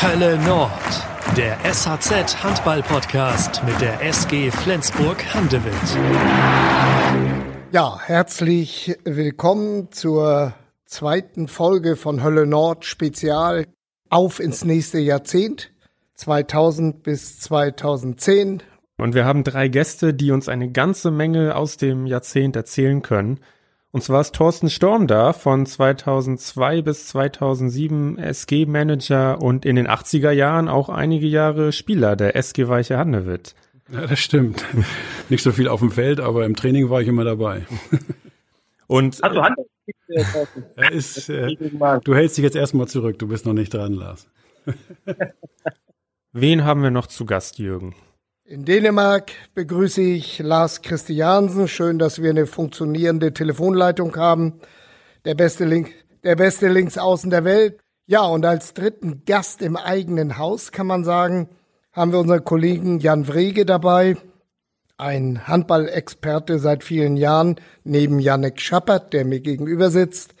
Hölle Nord, der SHZ Handball Podcast mit der SG Flensburg Handewitt. Ja, herzlich willkommen zur zweiten Folge von Hölle Nord Spezial auf ins nächste Jahrzehnt 2000 bis 2010. Und wir haben drei Gäste, die uns eine ganze Menge aus dem Jahrzehnt erzählen können. Und zwar ist Thorsten Storm da von 2002 bis 2007 SG-Manager und in den 80er Jahren auch einige Jahre Spieler der SG Weiche Hannewitt. Ja, das stimmt. Nicht so viel auf dem Feld, aber im Training war ich immer dabei. Und Hast du Hand? Er ist, äh, du hältst dich jetzt erstmal zurück, du bist noch nicht dran, Lars. wen haben wir noch zu Gast, Jürgen? In Dänemark begrüße ich Lars Christiansen. Schön, dass wir eine funktionierende Telefonleitung haben. Der beste Link, der beste Linksaußen der Welt. Ja, und als dritten Gast im eigenen Haus kann man sagen, haben wir unseren Kollegen Jan Wrege dabei. Ein Handballexperte seit vielen Jahren, neben Janek Schappert, der mir gegenüber sitzt.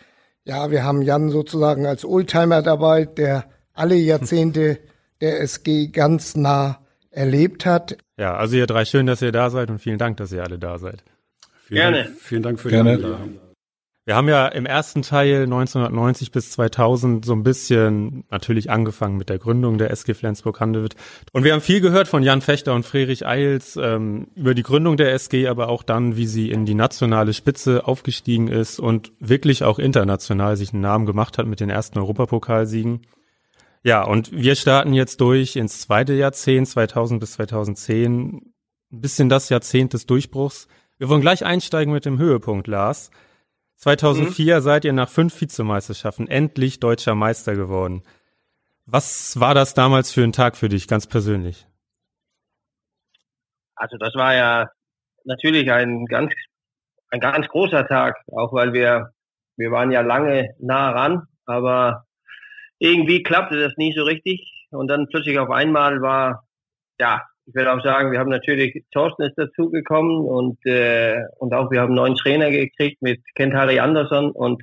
Ja, wir haben Jan sozusagen als Oldtimer dabei, der alle Jahrzehnte der SG ganz nah erlebt hat. Ja, also ihr drei, schön, dass ihr da seid und vielen Dank, dass ihr alle da seid. Vielen Gerne. Dank, vielen Dank für Gerne. die Einladung. Wir haben ja im ersten Teil 1990 bis 2000 so ein bisschen natürlich angefangen mit der Gründung der SG Flensburg-Handewitt. Und wir haben viel gehört von Jan Fechter und Friedrich Eils ähm, über die Gründung der SG, aber auch dann, wie sie in die nationale Spitze aufgestiegen ist und wirklich auch international sich einen Namen gemacht hat mit den ersten Europapokalsiegen. Ja, und wir starten jetzt durch ins zweite Jahrzehnt, 2000 bis 2010. Ein bisschen das Jahrzehnt des Durchbruchs. Wir wollen gleich einsteigen mit dem Höhepunkt, Lars. 2004 seid ihr nach fünf Vizemeisterschaften endlich deutscher Meister geworden. Was war das damals für ein Tag für dich, ganz persönlich? Also das war ja natürlich ein ganz, ein ganz großer Tag, auch weil wir, wir waren ja lange nah ran, aber irgendwie klappte das nie so richtig und dann plötzlich auf einmal war, ja, ich will auch sagen, wir haben natürlich, Thorsten ist dazugekommen und, äh, und auch wir haben einen neuen Trainer gekriegt mit Kent Harry Anderson und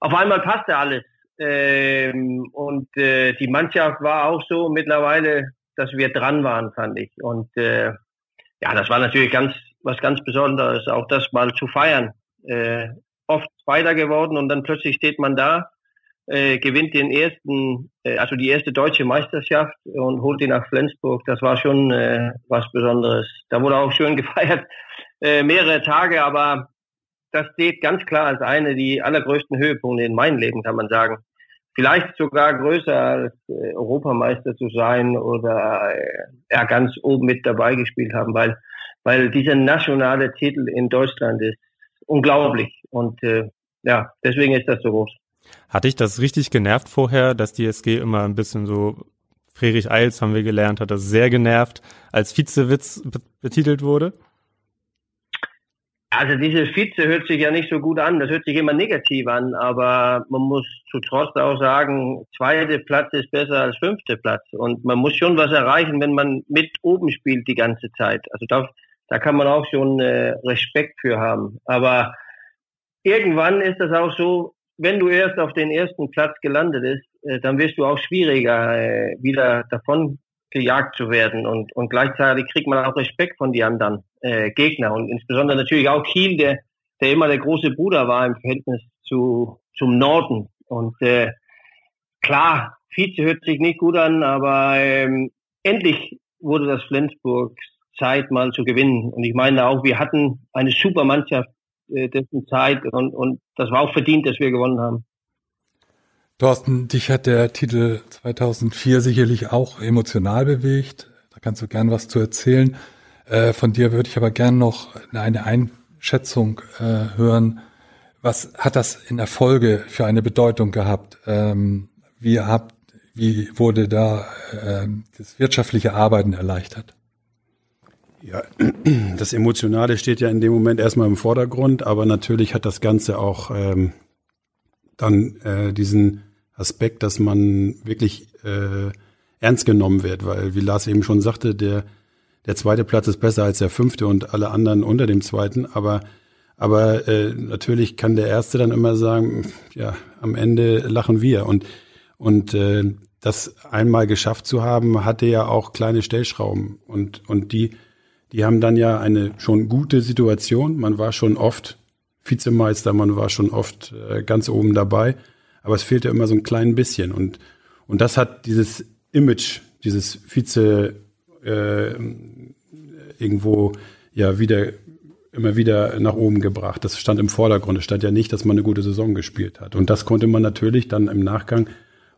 auf einmal passte alles. Ähm, und äh, die Mannschaft war auch so mittlerweile, dass wir dran waren, fand ich. Und äh, ja, das war natürlich ganz was ganz Besonderes, auch das mal zu feiern. Äh, oft Zweiter geworden und dann plötzlich steht man da, äh, gewinnt den ersten, äh, also die erste deutsche Meisterschaft und holt die nach Flensburg. Das war schon äh, was Besonderes. Da wurde auch schön gefeiert, äh, mehrere Tage, aber das steht ganz klar als eine die allergrößten Höhepunkte in meinem Leben, kann man sagen. Vielleicht sogar größer als äh, Europameister zu sein oder äh, ja, ganz oben mit dabei gespielt haben, weil, weil dieser nationale Titel in Deutschland ist unglaublich. Und äh, ja, deswegen ist das so groß. Hat dich das richtig genervt vorher, dass die SG immer ein bisschen so, Friedrich Eils haben wir gelernt, hat das sehr genervt, als Vizewitz be- betitelt wurde? Also diese Vize hört sich ja nicht so gut an, das hört sich immer negativ an, aber man muss zu Trost auch sagen, zweite Platz ist besser als fünfte Platz und man muss schon was erreichen, wenn man mit oben spielt die ganze Zeit. Also da, da kann man auch schon äh, Respekt für haben. Aber irgendwann ist das auch so, wenn du erst auf den ersten Platz gelandet bist, äh, dann wirst du auch schwieriger, äh, wieder davon gejagt zu werden. Und, und gleichzeitig kriegt man auch Respekt von die anderen äh, Gegner. Und insbesondere natürlich auch Kiel, der, der immer der große Bruder war im Verhältnis zu, zum Norden. Und äh, klar, Vize hört sich nicht gut an, aber ähm, endlich wurde das Flensburg Zeit mal zu gewinnen. Und ich meine auch, wir hatten eine super Mannschaft dessen Zeit und, und das war auch verdient, dass wir gewonnen haben. Thorsten, dich hat der Titel 2004 sicherlich auch emotional bewegt. Da kannst du gern was zu erzählen. Äh, von dir würde ich aber gern noch eine Einschätzung äh, hören. Was hat das in der Folge für eine Bedeutung gehabt? Ähm, wie, habt, wie wurde da äh, das wirtschaftliche Arbeiten erleichtert? Ja, das Emotionale steht ja in dem Moment erstmal im Vordergrund, aber natürlich hat das Ganze auch ähm, dann äh, diesen Aspekt, dass man wirklich äh, ernst genommen wird, weil wie Lars eben schon sagte, der der zweite Platz ist besser als der fünfte und alle anderen unter dem zweiten, aber aber äh, natürlich kann der erste dann immer sagen, ja, am Ende lachen wir und und äh, das einmal geschafft zu haben, hatte ja auch kleine Stellschrauben und, und die, die haben dann ja eine schon gute Situation. Man war schon oft Vizemeister, man war schon oft äh, ganz oben dabei, aber es fehlte immer so ein klein bisschen und, und das hat dieses Image, dieses Vize äh, irgendwo ja wieder immer wieder nach oben gebracht. Das stand im Vordergrund. Es stand ja nicht, dass man eine gute Saison gespielt hat. Und das konnte man natürlich dann im Nachgang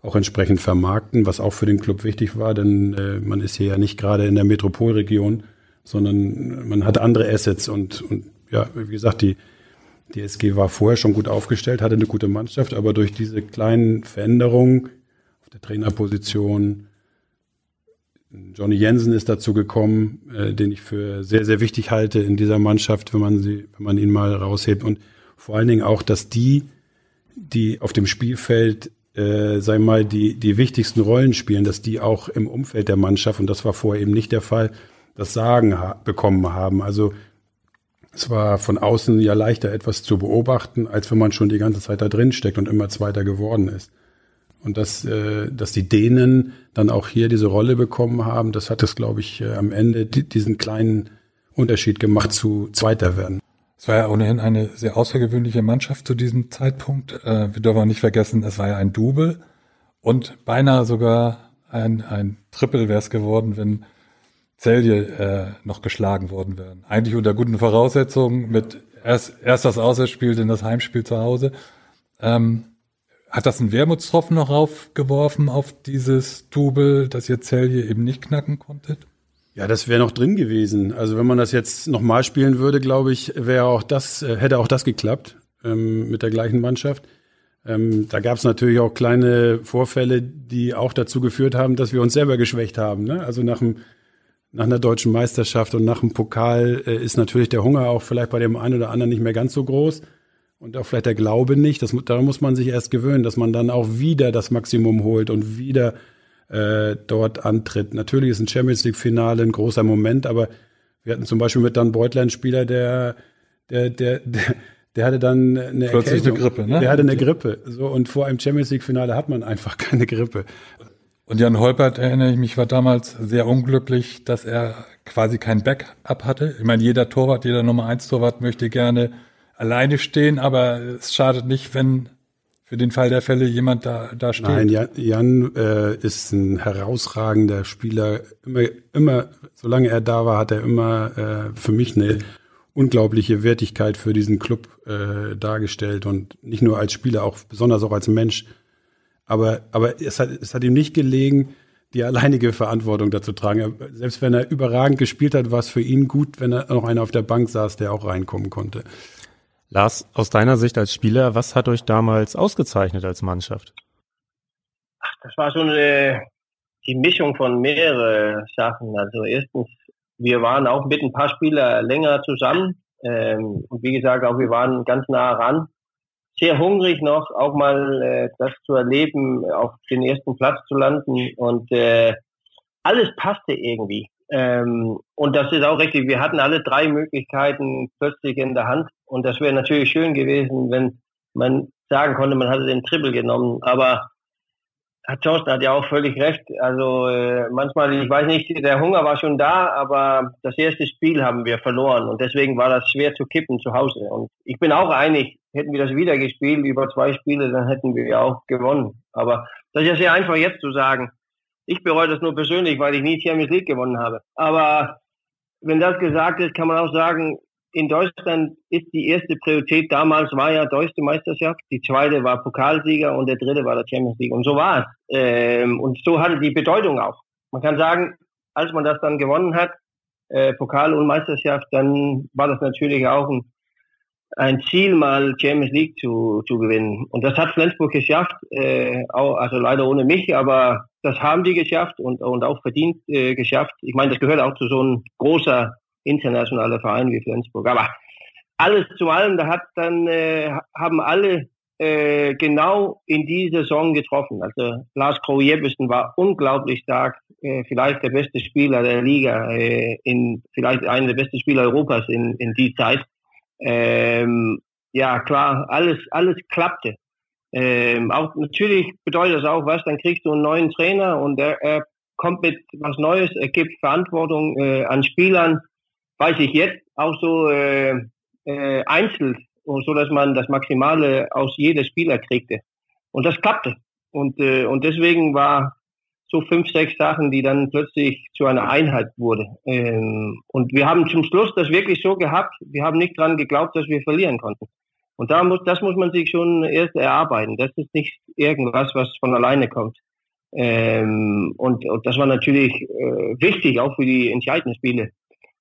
auch entsprechend vermarkten, was auch für den Club wichtig war, denn äh, man ist hier ja nicht gerade in der Metropolregion, sondern man hat andere Assets und, und ja, wie gesagt, die, die SG war vorher schon gut aufgestellt, hatte eine gute Mannschaft, aber durch diese kleinen Veränderungen auf der Trainerposition, Johnny Jensen ist dazu gekommen, äh, den ich für sehr, sehr wichtig halte in dieser Mannschaft, wenn man sie, wenn man ihn mal raushebt. Und vor allen Dingen auch, dass die, die auf dem Spielfeld, äh, sei mal, die, die wichtigsten Rollen spielen, dass die auch im Umfeld der Mannschaft, und das war vorher eben nicht der Fall, das Sagen ha bekommen haben. Also es war von außen ja leichter etwas zu beobachten, als wenn man schon die ganze Zeit da drin steckt und immer Zweiter geworden ist. Und dass, äh, dass die Dänen dann auch hier diese Rolle bekommen haben, das hat es, glaube ich, äh, am Ende diesen kleinen Unterschied gemacht zu Zweiter werden. Es war ja ohnehin eine sehr außergewöhnliche Mannschaft zu diesem Zeitpunkt. Äh, wir dürfen auch nicht vergessen, es war ja ein Double und beinahe sogar ein, ein Triple wäre es geworden, wenn Celje äh, noch geschlagen worden wären. Eigentlich unter guten Voraussetzungen mit erst, erst das Auswärtsspiel, dann das Heimspiel zu Hause. Ähm, hat das einen Wermutstropfen noch raufgeworfen auf dieses Double, das ihr Celje eben nicht knacken konntet? Ja, das wäre noch drin gewesen. Also wenn man das jetzt nochmal spielen würde, glaube ich, wäre auch das, äh, hätte auch das geklappt ähm, mit der gleichen Mannschaft. Ähm, da gab es natürlich auch kleine Vorfälle, die auch dazu geführt haben, dass wir uns selber geschwächt haben. Ne? Also nach dem nach einer deutschen Meisterschaft und nach dem Pokal äh, ist natürlich der Hunger auch vielleicht bei dem einen oder anderen nicht mehr ganz so groß und auch vielleicht der Glaube nicht. Das, da muss man sich erst gewöhnen, dass man dann auch wieder das Maximum holt und wieder äh, dort antritt. Natürlich ist ein Champions League-Finale ein großer Moment, aber wir hatten zum Beispiel mit Dan Beutler einen Spieler, der, der, der, der der hatte dann eine Plötzlich eine Grippe, ne? Der hatte eine Grippe. So, und vor einem Champions League-Finale hat man einfach keine Grippe. Und Jan Holpert, erinnere ich mich, war damals sehr unglücklich, dass er quasi kein Backup hatte. Ich meine, jeder Torwart, jeder Nummer 1 Torwart möchte gerne alleine stehen, aber es schadet nicht, wenn für den Fall der Fälle jemand da, da steht. Nein, Jan, Jan äh, ist ein herausragender Spieler. Immer, immer, solange er da war, hat er immer äh, für mich eine unglaubliche Wertigkeit für diesen Club äh, dargestellt und nicht nur als Spieler, auch besonders auch als Mensch. Aber, aber es hat, es hat ihm nicht gelegen, die alleinige Verantwortung dazu tragen. Selbst wenn er überragend gespielt hat, war es für ihn gut, wenn er noch einer auf der Bank saß, der auch reinkommen konnte. Lars, aus deiner Sicht als Spieler, was hat euch damals ausgezeichnet als Mannschaft? Ach, das war so eine die Mischung von mehreren Sachen. Also erstens, wir waren auch mit ein paar Spieler länger zusammen. Ähm, und wie gesagt, auch wir waren ganz nah ran. Sehr hungrig noch, auch mal äh, das zu erleben, auf den ersten Platz zu landen. Und äh, alles passte irgendwie. Ähm, und das ist auch richtig. Wir hatten alle drei Möglichkeiten plötzlich in der Hand. Und das wäre natürlich schön gewesen, wenn man sagen konnte, man hatte den Triple genommen. Aber Herr Thorsten hat ja auch völlig recht. Also äh, manchmal, ich weiß nicht, der Hunger war schon da, aber das erste Spiel haben wir verloren. Und deswegen war das schwer zu kippen zu Hause. Und ich bin auch einig, hätten wir das wieder gespielt über zwei Spiele, dann hätten wir ja auch gewonnen. Aber das ist ja sehr einfach jetzt zu sagen. Ich bereue das nur persönlich, weil ich nie Champions League gewonnen habe. Aber wenn das gesagt ist, kann man auch sagen, in Deutschland ist die erste Priorität damals war ja deutsche Meisterschaft, die zweite war Pokalsieger und der dritte war der Champions League. Und so war es. Ähm, und so hatte die Bedeutung auch. Man kann sagen, als man das dann gewonnen hat, äh, Pokal und Meisterschaft, dann war das natürlich auch ein ein Ziel, mal Champions League zu, zu gewinnen. Und das hat Flensburg geschafft, äh, auch, also leider ohne mich, aber das haben die geschafft und, und auch verdient äh, geschafft. Ich meine, das gehört auch zu so einem großer internationaler Verein wie Flensburg. Aber alles zu allem, da hat dann äh, haben alle äh, genau in die Saison getroffen. Also Lars Kroh Jeppesen war unglaublich stark, äh, vielleicht der beste Spieler der Liga, äh, in vielleicht einer der besten Spieler Europas in, in die Zeit. Ähm, ja, klar, alles, alles klappte. Ähm, auch natürlich bedeutet das auch was, dann kriegst du einen neuen Trainer und er, er kommt mit was Neues, er gibt Verantwortung äh, an Spielern, weiß ich jetzt, auch so äh, äh, einzeln, so dass man das Maximale aus jeder Spieler kriegte. Und das klappte. Und, äh, und deswegen war so fünf, sechs Sachen, die dann plötzlich zu einer Einheit wurde. Ähm, und wir haben zum Schluss das wirklich so gehabt. Wir haben nicht dran geglaubt, dass wir verlieren konnten. Und da muss, das muss man sich schon erst erarbeiten. Das ist nicht irgendwas, was von alleine kommt. Ähm, und, und das war natürlich äh, wichtig, auch für die entscheidenden Spiele.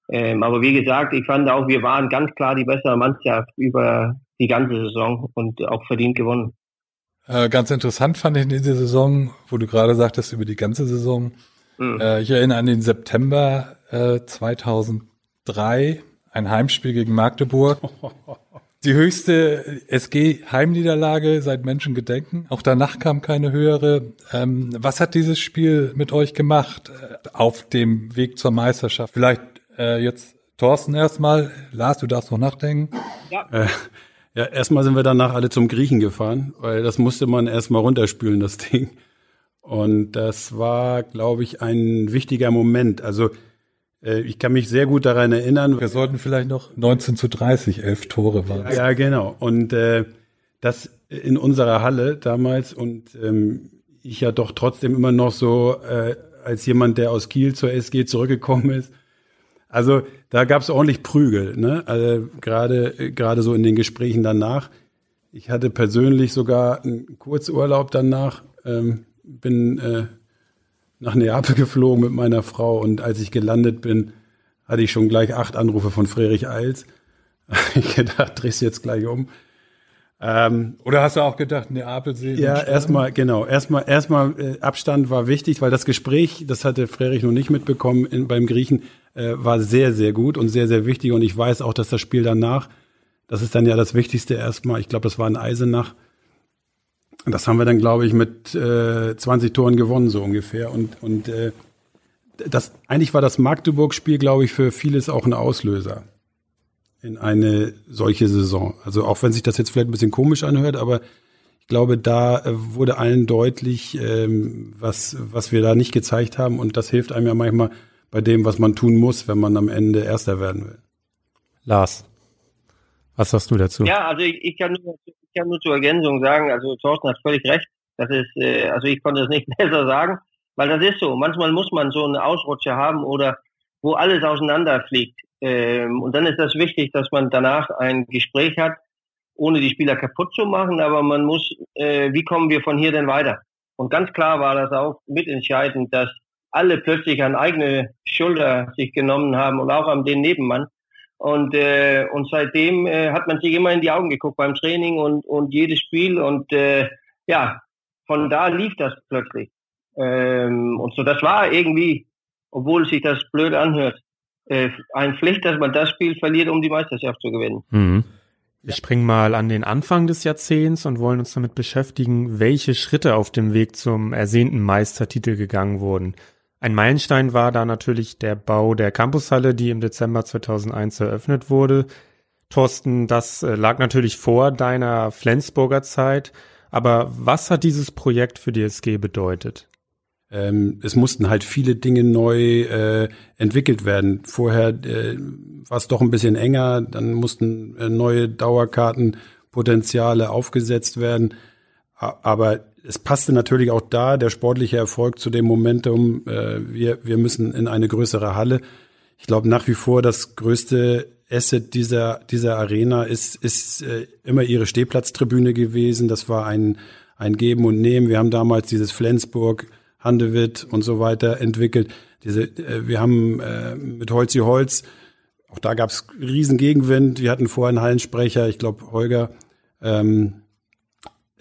Ähm, aber wie gesagt, ich fand auch, wir waren ganz klar die bessere Mannschaft über die ganze Saison und auch verdient gewonnen. Äh, ganz interessant fand ich in dieser Saison, wo du gerade sagtest, über die ganze Saison. Mhm. Äh, ich erinnere an den September äh, 2003, ein Heimspiel gegen Magdeburg. Die höchste SG-Heimniederlage seit Menschengedenken. Auch danach kam keine höhere. Ähm, was hat dieses Spiel mit euch gemacht äh, auf dem Weg zur Meisterschaft? Vielleicht äh, jetzt Thorsten erstmal. Lars, du darfst noch nachdenken. Ja. Äh, ja, erstmal sind wir danach alle zum Griechen gefahren, weil das musste man erstmal runterspülen, das Ding. Und das war, glaube ich, ein wichtiger Moment. Also äh, ich kann mich sehr gut daran erinnern. Wir sollten vielleicht noch 19 zu 30, elf Tore waren. Ja, genau. Und äh, das in unserer Halle damals und ähm, ich ja doch trotzdem immer noch so äh, als jemand, der aus Kiel zur SG zurückgekommen ist, also da gab es ordentlich Prügel, ne? Also gerade gerade so in den Gesprächen danach. Ich hatte persönlich sogar einen Kurzurlaub danach, ähm, bin äh, nach Neapel geflogen mit meiner Frau und als ich gelandet bin, hatte ich schon gleich acht Anrufe von Friedrich Eils. ich gedacht, drehst jetzt gleich um. Ähm, Oder hast du auch gedacht, Neapel sehen? Ja, erstmal, genau. Erstmal, erstmal äh, Abstand war wichtig, weil das Gespräch, das hatte Frerich noch nicht mitbekommen in, beim Griechen, äh, war sehr, sehr gut und sehr, sehr wichtig. Und ich weiß auch, dass das Spiel danach, das ist dann ja das Wichtigste erstmal. Ich glaube, das war in Eisenach. Und das haben wir dann, glaube ich, mit äh, 20 Toren gewonnen, so ungefähr. Und, und äh, das, eigentlich war das Magdeburg-Spiel, glaube ich, für vieles auch ein Auslöser in eine solche Saison. Also auch wenn sich das jetzt vielleicht ein bisschen komisch anhört, aber ich glaube, da äh, wurde allen deutlich, ähm, was, was wir da nicht gezeigt haben. Und das hilft einem ja manchmal bei dem, was man tun muss, wenn man am Ende Erster werden will. Lars, was sagst du dazu? Ja, also ich, ich, kann, nur, ich kann nur zur Ergänzung sagen, also Thorsten hat völlig recht. Das ist, äh, also ich konnte es nicht besser sagen, weil das ist so. Manchmal muss man so eine Ausrutsche haben oder wo alles auseinanderfliegt. Ähm, und dann ist das wichtig, dass man danach ein Gespräch hat, ohne die Spieler kaputt zu machen, aber man muss, äh, wie kommen wir von hier denn weiter? Und ganz klar war das auch mitentscheidend, dass alle plötzlich an eigene Schulter sich genommen haben und auch an den Nebenmann. Und, äh, und seitdem äh, hat man sich immer in die Augen geguckt beim Training und, und jedes Spiel. Und äh, ja, von da lief das plötzlich. Ähm, und so, das war irgendwie, obwohl sich das blöd anhört, äh, ein Pflicht, dass man das Spiel verliert, um die Meisterschaft zu gewinnen. Mhm. Wir springen mal an den Anfang des Jahrzehnts und wollen uns damit beschäftigen, welche Schritte auf dem Weg zum ersehnten Meistertitel gegangen wurden. Ein Meilenstein war da natürlich der Bau der Campushalle, die im Dezember 2001 eröffnet wurde. Thorsten, das äh, lag natürlich vor deiner Flensburger Zeit. Aber was hat dieses Projekt für die SG bedeutet? Ähm, es mussten halt viele Dinge neu äh, entwickelt werden. Vorher äh, war es doch ein bisschen enger, dann mussten äh, neue Dauerkartenpotenziale aufgesetzt werden. Aber es passte natürlich auch da der sportliche Erfolg zu dem Momentum, äh, wir, wir müssen in eine größere Halle. Ich glaube nach wie vor das größte Asset dieser, dieser Arena ist, ist äh, immer ihre Stehplatztribüne gewesen. Das war ein, ein Geben und Nehmen. Wir haben damals dieses Flensburg Handewitt und so weiter entwickelt. Diese, äh, wir haben äh, mit Holzi Holz, auch da gab es riesen Gegenwind. Wir hatten vorher einen Hallensprecher, ich glaube Holger, ähm,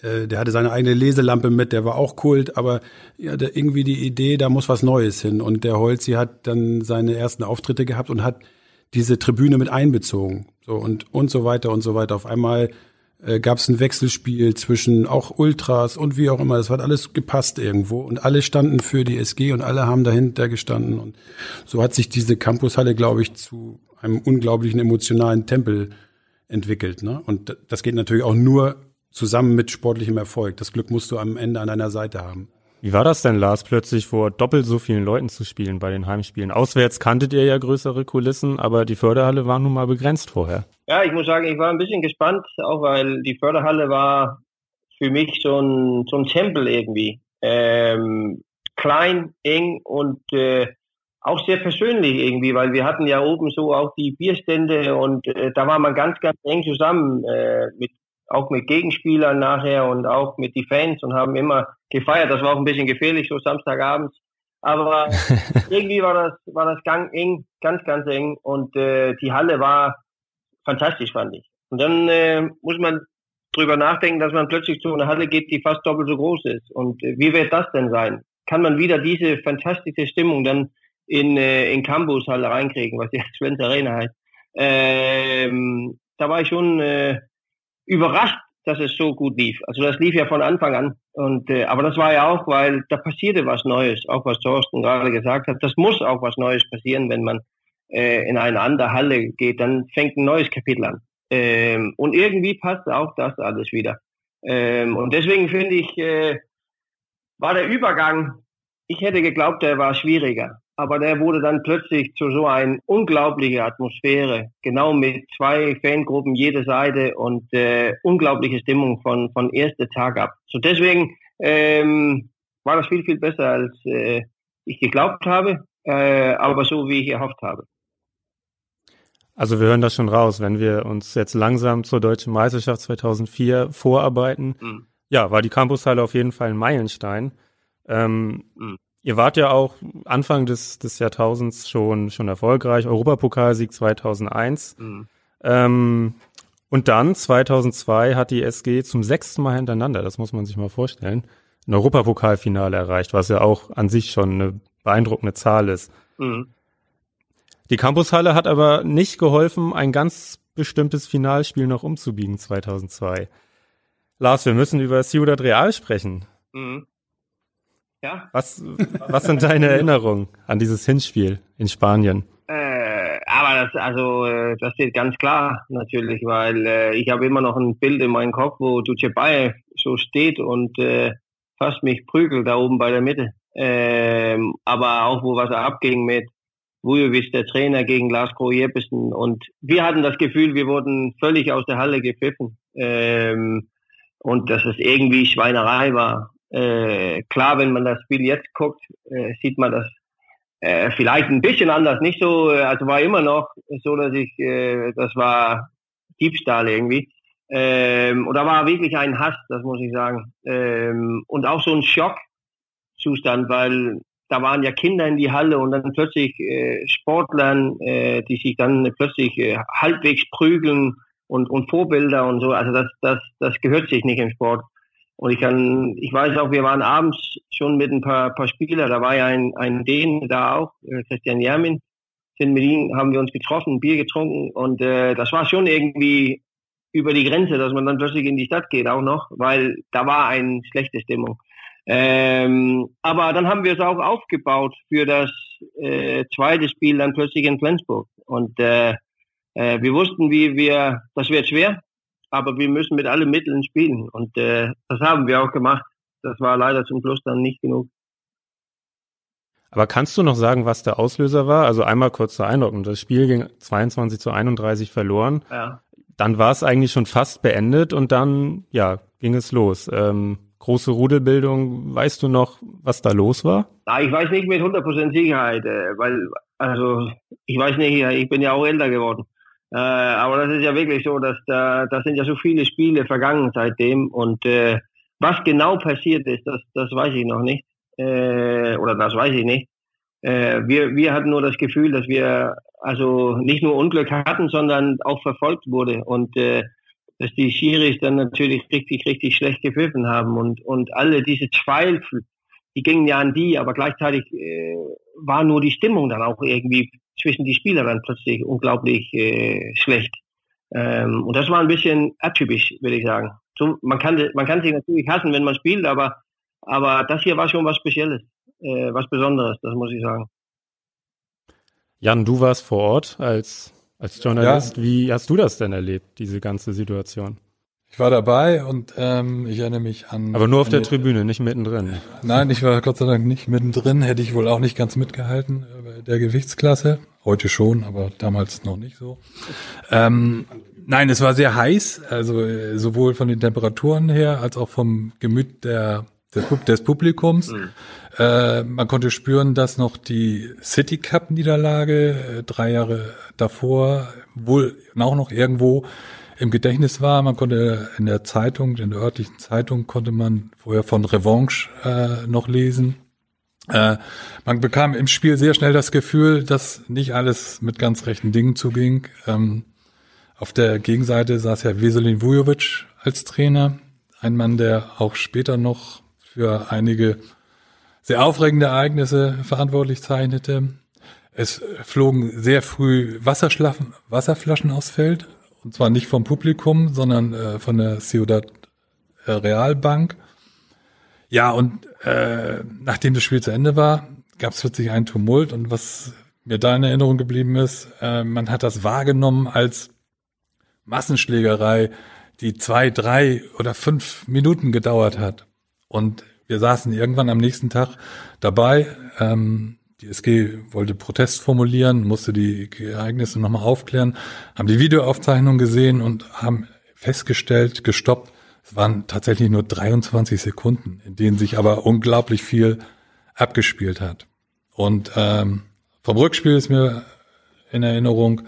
äh, der hatte seine eigene Leselampe mit, der war auch Kult, aber er hatte irgendwie die Idee, da muss was Neues hin. Und der Holzi hat dann seine ersten Auftritte gehabt und hat diese Tribüne mit einbezogen. So und, und so weiter und so weiter. Auf einmal äh, gab es ein Wechselspiel zwischen auch Ultras und wie auch immer. Das hat alles gepasst irgendwo und alle standen für die SG und alle haben dahinter gestanden und so hat sich diese Campushalle, glaube ich, zu einem unglaublichen emotionalen Tempel entwickelt. Ne? Und das geht natürlich auch nur zusammen mit sportlichem Erfolg. Das Glück musst du am Ende an deiner Seite haben. Wie war das denn, Lars, plötzlich vor doppelt so vielen Leuten zu spielen bei den Heimspielen? Auswärts kanntet ihr ja größere Kulissen, aber die Förderhalle war nun mal begrenzt vorher. Ja, ich muss sagen, ich war ein bisschen gespannt, auch weil die Förderhalle war für mich so ein, so ein Tempel irgendwie. Ähm, klein, eng und äh, auch sehr persönlich irgendwie, weil wir hatten ja oben so auch die Bierstände und äh, da war man ganz, ganz eng zusammen äh, mit auch mit Gegenspielern nachher und auch mit die Fans und haben immer gefeiert. Das war auch ein bisschen gefährlich, so Samstagabends. Aber irgendwie war das, war das ganz eng, ganz, ganz eng und äh, die Halle war fantastisch, fand ich. Und dann äh, muss man drüber nachdenken, dass man plötzlich zu einer Halle geht, die fast doppelt so groß ist. Und äh, wie wird das denn sein? Kann man wieder diese fantastische Stimmung dann in, äh, in Campus-Halle reinkriegen, was jetzt Svenz Arena heißt? Ähm, da war ich schon äh, überrascht, dass es so gut lief. Also das lief ja von Anfang an. Und äh, aber das war ja auch, weil da passierte was Neues, auch was Thorsten gerade gesagt hat. Das muss auch was Neues passieren, wenn man äh, in eine andere Halle geht. Dann fängt ein neues Kapitel an. Ähm, und irgendwie passt auch das alles wieder. Ähm, und deswegen finde ich, äh, war der Übergang, ich hätte geglaubt, der war schwieriger aber der wurde dann plötzlich zu so einer unglaublichen Atmosphäre, genau mit zwei Fangruppen jede Seite und äh, unglaubliche Stimmung von von erster Tag ab. So deswegen ähm, war das viel viel besser als äh, ich geglaubt habe, äh, aber so wie ich erhofft habe. Also wir hören das schon raus, wenn wir uns jetzt langsam zur deutschen Meisterschaft 2004 vorarbeiten. Mhm. Ja, war die Campushalle auf jeden Fall ein Meilenstein. Ähm, mhm. Ihr wart ja auch Anfang des, des Jahrtausends schon, schon erfolgreich, Europapokalsieg 2001. Mhm. Ähm, und dann 2002 hat die SG zum sechsten Mal hintereinander, das muss man sich mal vorstellen, ein Europapokalfinale erreicht, was ja auch an sich schon eine beeindruckende Zahl ist. Mhm. Die Campushalle hat aber nicht geholfen, ein ganz bestimmtes Finalspiel noch umzubiegen 2002. Lars, wir müssen über Ciudad Real sprechen. Mhm. Ja. Was, was sind deine Erinnerungen an dieses Hinspiel in Spanien? Äh, aber das, also, äh, das steht ganz klar natürlich, weil äh, ich habe immer noch ein Bild in meinem Kopf, wo Duce Baye so steht und äh, fast mich prügelt da oben bei der Mitte. Ähm, aber auch, wo was abging mit Vujovic, der Trainer, gegen Glasgow Jeppesen. Und wir hatten das Gefühl, wir wurden völlig aus der Halle gepfiffen. Ähm, und dass es irgendwie Schweinerei war. Äh, klar, wenn man das Spiel jetzt guckt, äh, sieht man das äh, vielleicht ein bisschen anders. Nicht so, äh, also war immer noch so, dass ich, äh, das war Diebstahl irgendwie. Ähm, und da war wirklich ein Hass, das muss ich sagen. Ähm, und auch so ein Schockzustand, weil da waren ja Kinder in die Halle und dann plötzlich äh, Sportlern, äh, die sich dann plötzlich äh, halbwegs prügeln und, und Vorbilder und so. Also das, das, das gehört sich nicht im Sport. Und ich kann, ich weiß auch, wir waren abends schon mit ein paar, paar Spieler, da war ja ein, ein Dänen da auch, äh, Christian Jermin, sind mit ihm, haben wir uns getroffen, Bier getrunken und äh, das war schon irgendwie über die Grenze, dass man dann plötzlich in die Stadt geht auch noch, weil da war eine schlechte Stimmung. Ähm, aber dann haben wir es auch aufgebaut für das äh, zweite Spiel dann plötzlich in Flensburg. Und äh, äh, wir wussten, wie wir, das wird schwer, aber wir müssen mit allen Mitteln spielen. Und äh, das haben wir auch gemacht. Das war leider zum Schluss dann nicht genug. Aber kannst du noch sagen, was der Auslöser war? Also einmal kurz zur Einordnung. Das Spiel ging 22 zu 31 verloren. Ja. Dann war es eigentlich schon fast beendet und dann, ja, ging es los. Ähm, große Rudelbildung. Weißt du noch, was da los war? Na, ich weiß nicht mit 100% Sicherheit, äh, weil, also, ich weiß nicht, ich bin ja auch älter geworden. Äh, aber das ist ja wirklich so, dass da, da sind ja so viele Spiele vergangen seitdem und äh, was genau passiert ist, das, das weiß ich noch nicht. Äh, oder das weiß ich nicht. Äh, wir, wir hatten nur das Gefühl, dass wir also nicht nur Unglück hatten, sondern auch verfolgt wurde und äh, dass die Schiris dann natürlich richtig, richtig schlecht gepfiffen haben und, und alle diese Zweifel, die gingen ja an die, aber gleichzeitig äh, war nur die Stimmung dann auch irgendwie zwischen die Spieler dann plötzlich unglaublich äh, schlecht. Ähm, und das war ein bisschen atypisch, würde ich sagen. So, man, kann, man kann sich natürlich hassen, wenn man spielt, aber, aber das hier war schon was Spezielles, äh, was Besonderes, das muss ich sagen. Jan, du warst vor Ort als, als Journalist. Ja. Wie hast du das denn erlebt, diese ganze Situation? Ich war dabei und ähm, ich erinnere mich an. Aber nur auf der Tribüne, nicht mittendrin. Nein, ich war Gott sei Dank nicht mittendrin. Hätte ich wohl auch nicht ganz mitgehalten bei der Gewichtsklasse. Heute schon, aber damals noch nicht so. Ähm, nein, es war sehr heiß, also äh, sowohl von den Temperaturen her als auch vom Gemüt der, des, des Publikums. Mhm. Äh, man konnte spüren, dass noch die City Cup Niederlage äh, drei Jahre davor wohl auch noch irgendwo im Gedächtnis war. Man konnte in der Zeitung, in der örtlichen Zeitung konnte man vorher von Revanche äh, noch lesen. Äh, man bekam im Spiel sehr schnell das Gefühl, dass nicht alles mit ganz rechten Dingen zuging. Ähm, auf der Gegenseite saß ja Veselin Vujovic als Trainer, ein Mann, der auch später noch für einige sehr aufregende Ereignisse verantwortlich zeichnete. Es flogen sehr früh Wasserflaschen aufs Feld, und zwar nicht vom Publikum, sondern äh, von der Ciudad äh, Realbank. Ja, und äh, nachdem das Spiel zu Ende war, gab es plötzlich einen Tumult. Und was mir da in Erinnerung geblieben ist, äh, man hat das wahrgenommen als Massenschlägerei, die zwei, drei oder fünf Minuten gedauert hat. Und wir saßen irgendwann am nächsten Tag dabei. Ähm, die SG wollte Protest formulieren, musste die Ereignisse nochmal aufklären, haben die Videoaufzeichnung gesehen und haben festgestellt, gestoppt, es waren tatsächlich nur 23 Sekunden, in denen sich aber unglaublich viel abgespielt hat. Und ähm, vom Rückspiel ist mir in Erinnerung,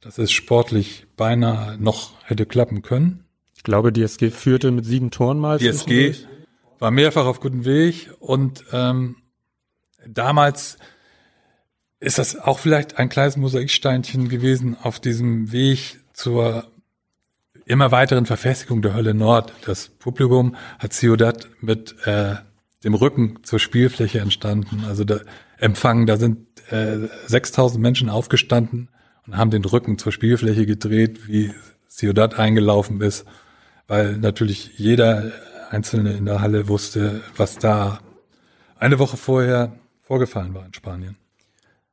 dass es sportlich beinahe noch hätte klappen können. Ich glaube, die SG führte mit sieben Toren mal. Die SG war mehrfach auf gutem Weg und ähm, damals ist das auch vielleicht ein kleines Mosaiksteinchen gewesen auf diesem Weg zur immer weiteren Verfestigung der Hölle Nord. Das Publikum hat Ciudad mit äh, dem Rücken zur Spielfläche entstanden. Also der Empfang, da sind äh, 6000 Menschen aufgestanden und haben den Rücken zur Spielfläche gedreht, wie Ciudad eingelaufen ist, weil natürlich jeder Einzelne in der Halle wusste, was da eine Woche vorher vorgefallen war in Spanien.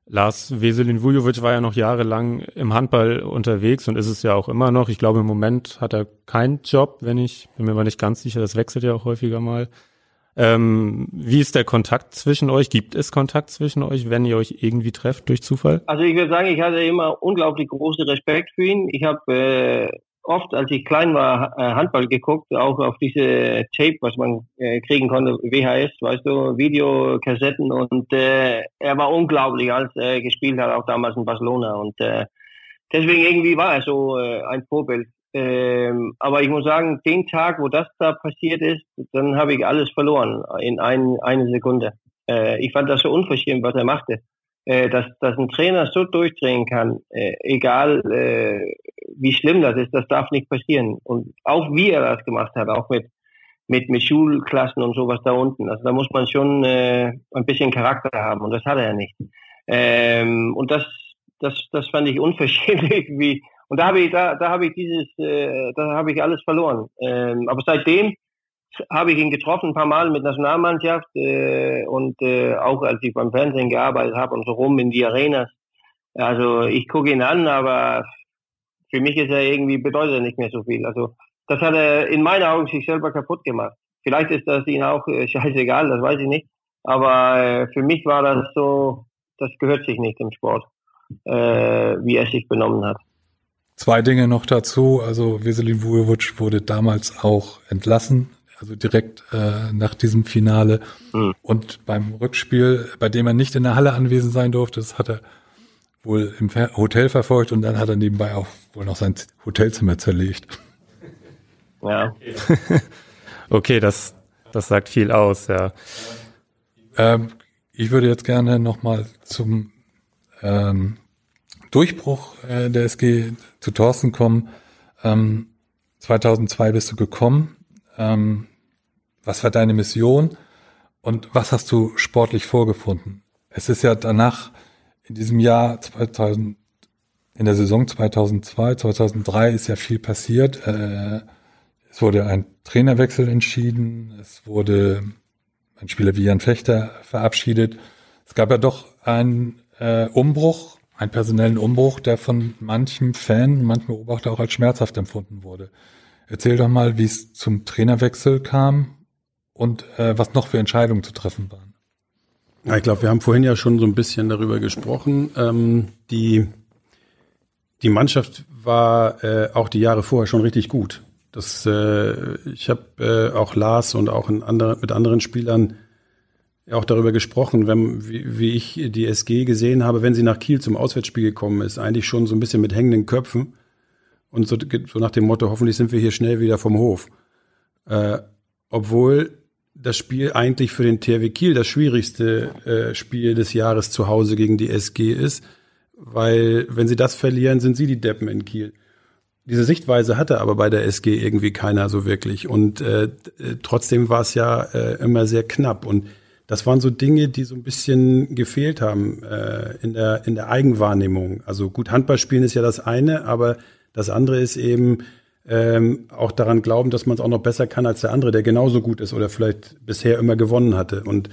Lars Veselin Vujovic war ja noch jahrelang im Handball unterwegs und ist es ja auch immer noch. Ich glaube, im Moment hat er keinen Job, wenn ich, bin mir aber nicht ganz sicher, das wechselt ja auch häufiger mal. Ähm, wie ist der Kontakt zwischen euch? Gibt es Kontakt zwischen euch, wenn ihr euch irgendwie trefft durch Zufall? Also ich würde sagen, ich hatte immer unglaublich großen Respekt für ihn. Ich habe äh, oft, als ich klein war, äh, Handball geguckt, auch auf diese Tape, was man äh, kriegen konnte, WHS, weißt du, Videokassetten und äh, er war unglaublich, als er gespielt hat, auch damals in Barcelona und äh, deswegen irgendwie war er so äh, ein Vorbild. Ähm, aber ich muss sagen, den Tag, wo das da passiert ist, dann habe ich alles verloren in ein, eine Sekunde. Äh, ich fand das so unverschämt, was er machte äh, dass, dass ein Trainer so durchdrehen kann, äh, egal äh, wie schlimm das ist, das darf nicht passieren. Und auch wie er das gemacht hat, auch mit, mit, mit Schulklassen und sowas da unten. Also da muss man schon äh, ein bisschen Charakter haben und das hat er ja nicht. Ähm, und das, das, das fand ich unverschämt. Und da habe ich, da, da habe ich äh, da ich alles verloren. Ähm, aber seitdem habe ich ihn getroffen, ein paar Mal mit Nationalmannschaft äh, und äh, auch als ich beim Fernsehen gearbeitet habe und so rum in die Arenas. Also ich gucke ihn an, aber für mich ist er irgendwie bedeutet er nicht mehr so viel. Also das hat er in meinen Augen sich selber kaputt gemacht. Vielleicht ist das ihm auch äh, scheißegal, das weiß ich nicht. Aber äh, für mich war das so, das gehört sich nicht im Sport, äh, wie er sich benommen hat. Zwei Dinge noch dazu. Also Veselin Vujovic wurde damals auch entlassen also direkt äh, nach diesem Finale. Mhm. Und beim Rückspiel, bei dem er nicht in der Halle anwesend sein durfte, das hat er wohl im Hotel verfolgt und dann hat er nebenbei auch wohl noch sein Hotelzimmer zerlegt. Ja. okay, das, das sagt viel aus, ja. Ähm, ich würde jetzt gerne nochmal zum ähm, Durchbruch äh, der SG zu Thorsten kommen. Ähm, 2002 bist du gekommen ähm, was war deine Mission und was hast du sportlich vorgefunden? Es ist ja danach in diesem Jahr 2000, in der Saison 2002, 2003 ist ja viel passiert. Äh, es wurde ein Trainerwechsel entschieden. Es wurde ein Spieler wie Jan Fechter verabschiedet. Es gab ja doch einen äh, Umbruch, einen personellen Umbruch, der von manchem Fan, manchem Beobachter auch als schmerzhaft empfunden wurde. Erzähl doch mal, wie es zum Trainerwechsel kam und äh, was noch für Entscheidungen zu treffen waren. Ja, ich glaube, wir haben vorhin ja schon so ein bisschen darüber gesprochen. Ähm, die, die Mannschaft war äh, auch die Jahre vorher schon richtig gut. Das, äh, ich habe äh, auch Lars und auch andere, mit anderen Spielern auch darüber gesprochen, wenn, wie, wie ich die SG gesehen habe, wenn sie nach Kiel zum Auswärtsspiel gekommen ist, eigentlich schon so ein bisschen mit hängenden Köpfen und so, so nach dem Motto, hoffentlich sind wir hier schnell wieder vom Hof. Äh, obwohl das Spiel eigentlich für den THW Kiel das schwierigste äh, Spiel des Jahres zu Hause gegen die SG ist, weil wenn sie das verlieren, sind sie die Deppen in Kiel. Diese Sichtweise hatte aber bei der SG irgendwie keiner so wirklich und äh, trotzdem war es ja äh, immer sehr knapp und das waren so Dinge, die so ein bisschen gefehlt haben äh, in der in der Eigenwahrnehmung. Also gut Handball spielen ist ja das eine, aber das andere ist eben ähm, auch daran glauben, dass man es auch noch besser kann als der andere, der genauso gut ist oder vielleicht bisher immer gewonnen hatte. Und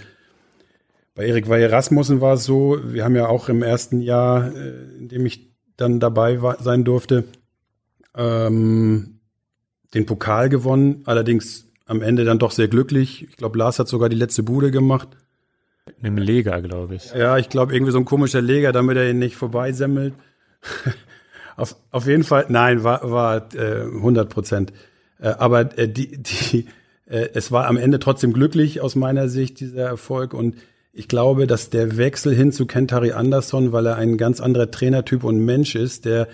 bei Erik Weihe Rasmussen war es so, wir haben ja auch im ersten Jahr, äh, in dem ich dann dabei war, sein durfte, ähm, den Pokal gewonnen, allerdings am Ende dann doch sehr glücklich. Ich glaube, Lars hat sogar die letzte Bude gemacht. Einem Leger, glaube ich. Ja, ich glaube, irgendwie so ein komischer Leger, damit er ihn nicht vorbeisemmelt. Auf, auf jeden Fall, nein, war, war äh, 100 Prozent. Äh, aber äh, die, die, äh, es war am Ende trotzdem glücklich aus meiner Sicht, dieser Erfolg. Und ich glaube, dass der Wechsel hin zu Kentari Anderson, weil er ein ganz anderer Trainertyp und Mensch ist, der,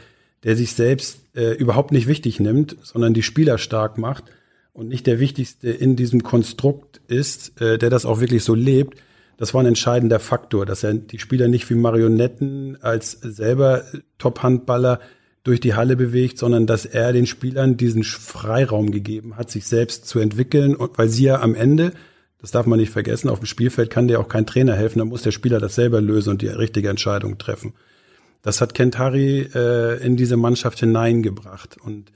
der sich selbst äh, überhaupt nicht wichtig nimmt, sondern die Spieler stark macht und nicht der Wichtigste in diesem Konstrukt ist, äh, der das auch wirklich so lebt, das war ein entscheidender Faktor, dass er die Spieler nicht wie Marionetten als selber Top-Handballer durch die Halle bewegt, sondern dass er den Spielern diesen Freiraum gegeben hat, sich selbst zu entwickeln. Und weil sie ja am Ende, das darf man nicht vergessen, auf dem Spielfeld kann dir auch kein Trainer helfen, da muss der Spieler das selber lösen und die richtige Entscheidung treffen. Das hat Kentari äh, in diese Mannschaft hineingebracht. Und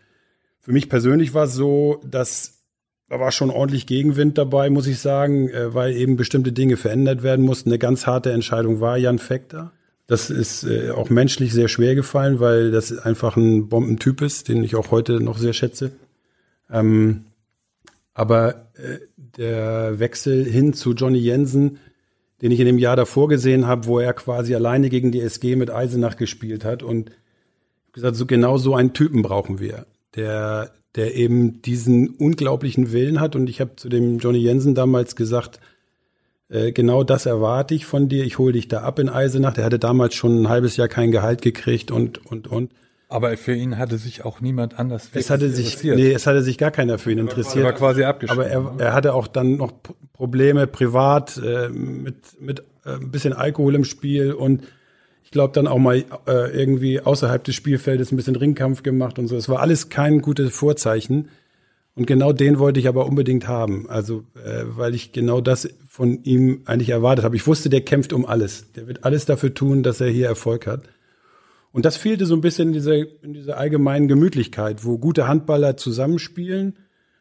für mich persönlich war es so, dass da war schon ordentlich Gegenwind dabei, muss ich sagen, äh, weil eben bestimmte Dinge verändert werden mussten. Eine ganz harte Entscheidung war Jan Fekter. Das ist äh, auch menschlich sehr schwer gefallen, weil das einfach ein Bombentyp ist, den ich auch heute noch sehr schätze. Ähm, aber äh, der Wechsel hin zu Johnny Jensen, den ich in dem Jahr davor gesehen habe, wo er quasi alleine gegen die SG mit Eisenach gespielt hat und gesagt, so genau so einen Typen brauchen wir, der der eben diesen unglaublichen Willen hat. Und ich habe zu dem Johnny Jensen damals gesagt, äh, genau das erwarte ich von dir. Ich hole dich da ab in Eisenach. Der hatte damals schon ein halbes Jahr kein Gehalt gekriegt und, und, und. Aber für ihn hatte sich auch niemand anders es hatte sich, interessiert. Nee, es hatte sich gar keiner für ihn interessiert. Er war quasi. Aber er, er hatte auch dann noch Probleme privat äh, mit, mit äh, ein bisschen Alkohol im Spiel und glaube, dann auch mal äh, irgendwie außerhalb des Spielfeldes ein bisschen Ringkampf gemacht und so. Es war alles kein gutes Vorzeichen. Und genau den wollte ich aber unbedingt haben. Also, äh, weil ich genau das von ihm eigentlich erwartet habe. Ich wusste, der kämpft um alles. Der wird alles dafür tun, dass er hier Erfolg hat. Und das fehlte so ein bisschen in dieser, in dieser allgemeinen Gemütlichkeit, wo gute Handballer zusammenspielen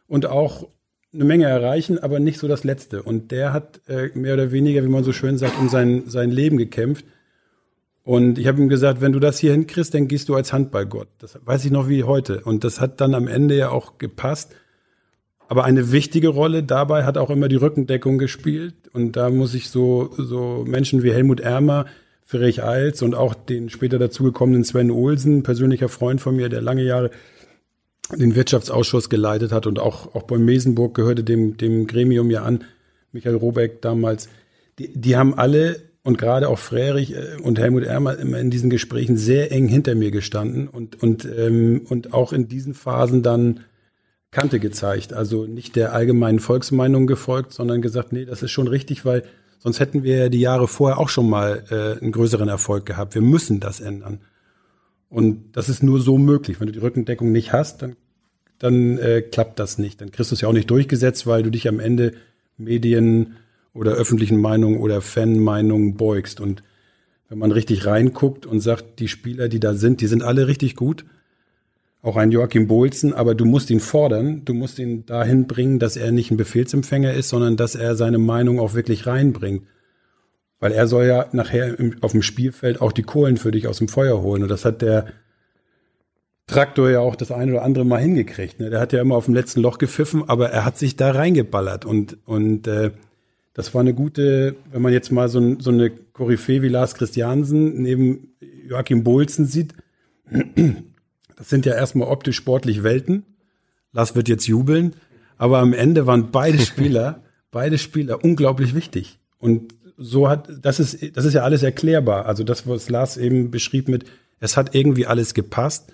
und auch eine Menge erreichen, aber nicht so das Letzte. Und der hat äh, mehr oder weniger, wie man so schön sagt, um sein, sein Leben gekämpft. Und ich habe ihm gesagt, wenn du das hier hinkriegst, dann gehst du als Handballgott. Das weiß ich noch wie heute. Und das hat dann am Ende ja auch gepasst. Aber eine wichtige Rolle dabei hat auch immer die Rückendeckung gespielt. Und da muss ich so, so Menschen wie Helmut Ermer, Friedrich Eils und auch den später dazugekommenen Sven Olsen, persönlicher Freund von mir, der lange Jahre den Wirtschaftsausschuss geleitet hat und auch, auch bei Mesenburg gehörte dem, dem Gremium ja an, Michael Robeck damals. Die, die haben alle und gerade auch Frerich äh, und Helmut Ermer immer in diesen Gesprächen sehr eng hinter mir gestanden und, und, ähm, und auch in diesen Phasen dann Kante gezeigt. Also nicht der allgemeinen Volksmeinung gefolgt, sondern gesagt, nee, das ist schon richtig, weil sonst hätten wir ja die Jahre vorher auch schon mal äh, einen größeren Erfolg gehabt. Wir müssen das ändern. Und das ist nur so möglich. Wenn du die Rückendeckung nicht hast, dann, dann äh, klappt das nicht. Dann kriegst du es ja auch nicht durchgesetzt, weil du dich am Ende Medien oder öffentlichen Meinung oder Fanmeinung beugst. Und wenn man richtig reinguckt und sagt, die Spieler, die da sind, die sind alle richtig gut, auch ein Joachim Bolzen, aber du musst ihn fordern, du musst ihn dahin bringen, dass er nicht ein Befehlsempfänger ist, sondern dass er seine Meinung auch wirklich reinbringt. Weil er soll ja nachher auf dem Spielfeld auch die Kohlen für dich aus dem Feuer holen. Und das hat der, Traktor ja auch das eine oder andere Mal hingekriegt. Ne? Der hat ja immer auf dem letzten Loch gepfiffen, aber er hat sich da reingeballert und, und äh, das war eine gute, wenn man jetzt mal so, so eine Koryphäe wie Lars Christiansen neben Joachim Bohlsen sieht, das sind ja erstmal optisch sportlich Welten. Lars wird jetzt jubeln, aber am Ende waren beide Spieler, beide Spieler unglaublich wichtig. Und so hat, das ist, das ist ja alles erklärbar. Also das, was Lars eben beschrieb mit, es hat irgendwie alles gepasst,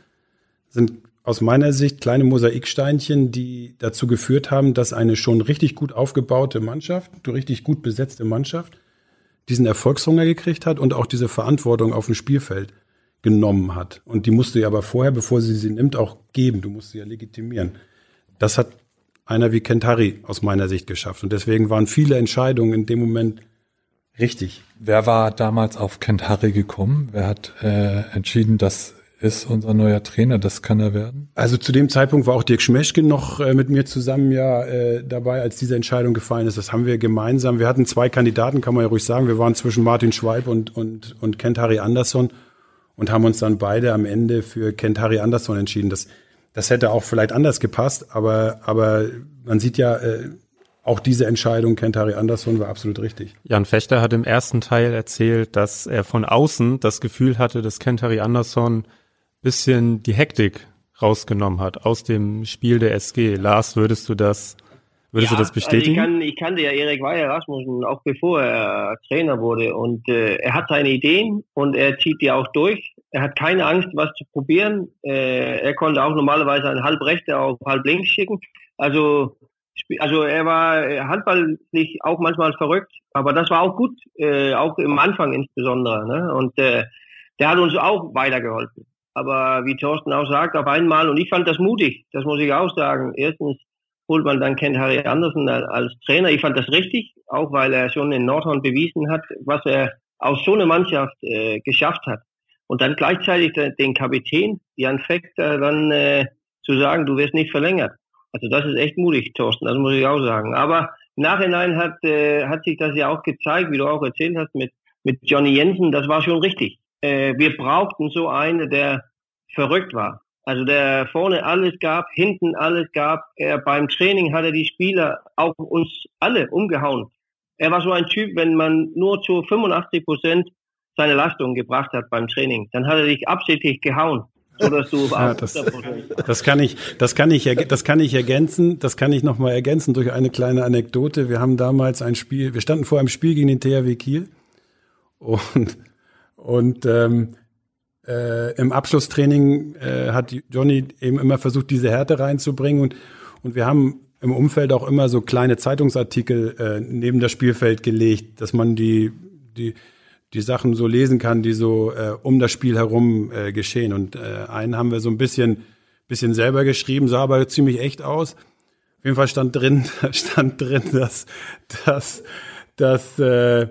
sind aus meiner Sicht kleine Mosaiksteinchen, die dazu geführt haben, dass eine schon richtig gut aufgebaute Mannschaft, richtig gut besetzte Mannschaft, diesen Erfolgshunger gekriegt hat und auch diese Verantwortung auf dem Spielfeld genommen hat. Und die musste ja aber vorher, bevor sie sie nimmt, auch geben. Du musst sie ja legitimieren. Das hat einer wie Kentari aus meiner Sicht geschafft. Und deswegen waren viele Entscheidungen in dem Moment richtig. Wer war damals auf Kentari gekommen? Wer hat äh, entschieden, dass ist unser neuer Trainer, das kann er werden? Also zu dem Zeitpunkt war auch Dirk Schmeschke noch äh, mit mir zusammen ja äh, dabei, als diese Entscheidung gefallen ist. Das haben wir gemeinsam. Wir hatten zwei Kandidaten, kann man ja ruhig sagen. Wir waren zwischen Martin Schweib und, und, und Kent-Harry Andersson und haben uns dann beide am Ende für Kent-Harry Andersson entschieden. Das, das hätte auch vielleicht anders gepasst, aber, aber man sieht ja, äh, auch diese Entscheidung, Kent-Harry Andersson, war absolut richtig. Jan Fechter hat im ersten Teil erzählt, dass er von außen das Gefühl hatte, dass Kent-Harry Andersson bisschen die Hektik rausgenommen hat aus dem Spiel der SG. Lars, würdest du das, würdest ja, du das bestätigen? Also ich, kann, ich kannte ja Erik Weiher Rasmussen auch bevor er Trainer wurde und äh, er hat seine Ideen und er zieht die auch durch. Er hat keine Angst, was zu probieren. Äh, er konnte auch normalerweise einen halb rechte auf halb links schicken. Also also er war äh, handballlich auch manchmal verrückt, aber das war auch gut, äh, auch im Anfang insbesondere. Ne? Und äh, der hat uns auch weitergeholfen. Aber wie Thorsten auch sagt, auf einmal, und ich fand das mutig, das muss ich auch sagen. Erstens holt man dann kennt Harry Andersen als Trainer. Ich fand das richtig, auch weil er schon in Nordhorn bewiesen hat, was er aus so einer Mannschaft äh, geschafft hat. Und dann gleichzeitig den Kapitän, Jan Fechter, dann äh, zu sagen, du wirst nicht verlängert. Also das ist echt mutig, Thorsten, das muss ich auch sagen. Aber im Nachhinein hat, äh, hat sich das ja auch gezeigt, wie du auch erzählt hast, mit, mit Johnny Jensen, das war schon richtig. Äh, wir brauchten so einen, der verrückt war. Also der vorne alles gab, hinten alles gab. Er beim Training hat er die Spieler auch uns alle umgehauen. Er war so ein Typ, wenn man nur zu 85 Prozent seine Leistung gebracht hat beim Training, dann hat er dich absichtlich gehauen. Oder du ja, das, das kann ich, das kann ich, das kann ich ergänzen, das kann ich nochmal ergänzen durch eine kleine Anekdote. Wir haben damals ein Spiel, wir standen vor einem Spiel gegen den THW Kiel und und ähm, äh, im Abschlusstraining äh, hat Johnny eben immer versucht, diese Härte reinzubringen und, und wir haben im Umfeld auch immer so kleine Zeitungsartikel äh, neben das Spielfeld gelegt, dass man die, die, die Sachen so lesen kann, die so äh, um das Spiel herum äh, geschehen. Und äh, einen haben wir so ein bisschen, bisschen selber geschrieben, sah aber ziemlich echt aus. Auf jeden Fall stand drin, stand drin, dass, dass, dass äh,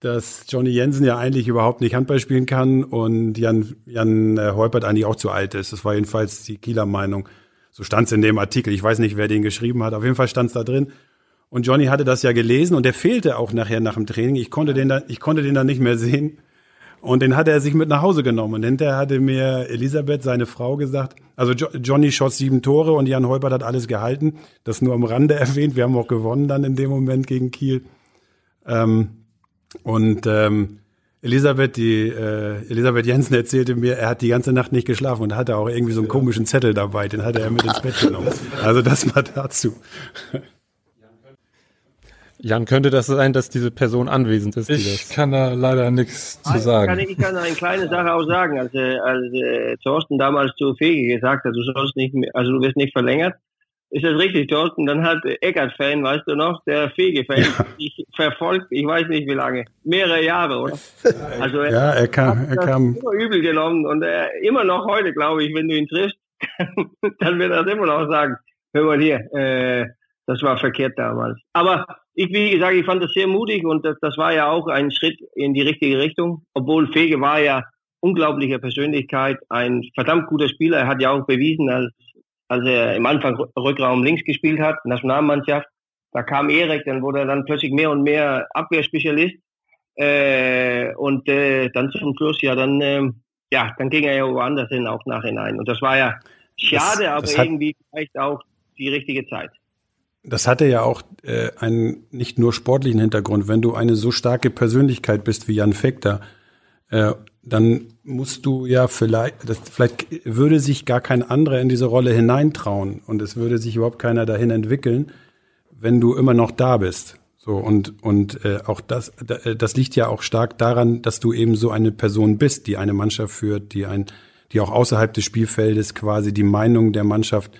dass Johnny Jensen ja eigentlich überhaupt nicht Handball spielen kann und Jan, Jan äh, eigentlich auch zu alt ist. Das war jedenfalls die Kieler Meinung. So stand es in dem Artikel. Ich weiß nicht, wer den geschrieben hat. Auf jeden Fall stand es da drin. Und Johnny hatte das ja gelesen und der fehlte auch nachher nach dem Training. Ich konnte den da, ich konnte den dann nicht mehr sehen. Und den hatte er sich mit nach Hause genommen. Und hinterher hatte mir Elisabeth, seine Frau, gesagt, also jo Johnny schoss sieben Tore und Jan Holpert hat alles gehalten. Das nur am Rande erwähnt. Wir haben auch gewonnen dann in dem Moment gegen Kiel. Ähm, und ähm, Elisabeth, die äh, Elisabeth Jensen erzählte mir, er hat die ganze Nacht nicht geschlafen und hatte auch irgendwie so einen komischen Zettel dabei, den hatte er mit ins Bett genommen. Also das war dazu. Jan, könnte das sein, dass diese Person anwesend ist? Ich kann da leider nichts zu sagen. Kann, ich kann eine kleine Sache auch sagen. Als, als äh, Thorsten damals zu Fege gesagt hat, du sollst nicht, mehr, also du wirst nicht verlängert, ist das richtig, Thorsten? Dann hat Eckert-Fan, weißt du noch, der Fege-Fan, ja. ich verfolgt, ich weiß nicht wie lange, mehrere Jahre, oder? Also er, ja, er kam, er kam. Immer übel genommen und er, immer noch heute, glaube ich, wenn du ihn triffst, dann wird er das immer noch sagen, hör mal hier, äh, das war verkehrt damals. Aber ich, wie gesagt, ich fand das sehr mutig und das, das war ja auch ein Schritt in die richtige Richtung, obwohl Fege war ja unglaubliche Persönlichkeit, ein verdammt guter Spieler. Er hat ja auch bewiesen als als er im Anfang Rückraum links gespielt hat, Nationalmannschaft. Da kam Erik, dann wurde er dann plötzlich mehr und mehr Abwehrspezialist. Äh, und äh, dann zum Schluss ja dann äh, ja, dann ging er ja woanders hin, auch nachhinein. Und das war ja schade, das, das aber irgendwie vielleicht auch die richtige Zeit. Das hatte ja auch äh, einen nicht nur sportlichen Hintergrund. Wenn du eine so starke Persönlichkeit bist wie Jan Fekter, äh, dann musst du ja vielleicht, das, vielleicht würde sich gar kein anderer in diese Rolle hineintrauen und es würde sich überhaupt keiner dahin entwickeln, wenn du immer noch da bist. So und und äh, auch das äh, das liegt ja auch stark daran, dass du eben so eine Person bist, die eine Mannschaft führt, die ein die auch außerhalb des Spielfeldes quasi die Meinung der Mannschaft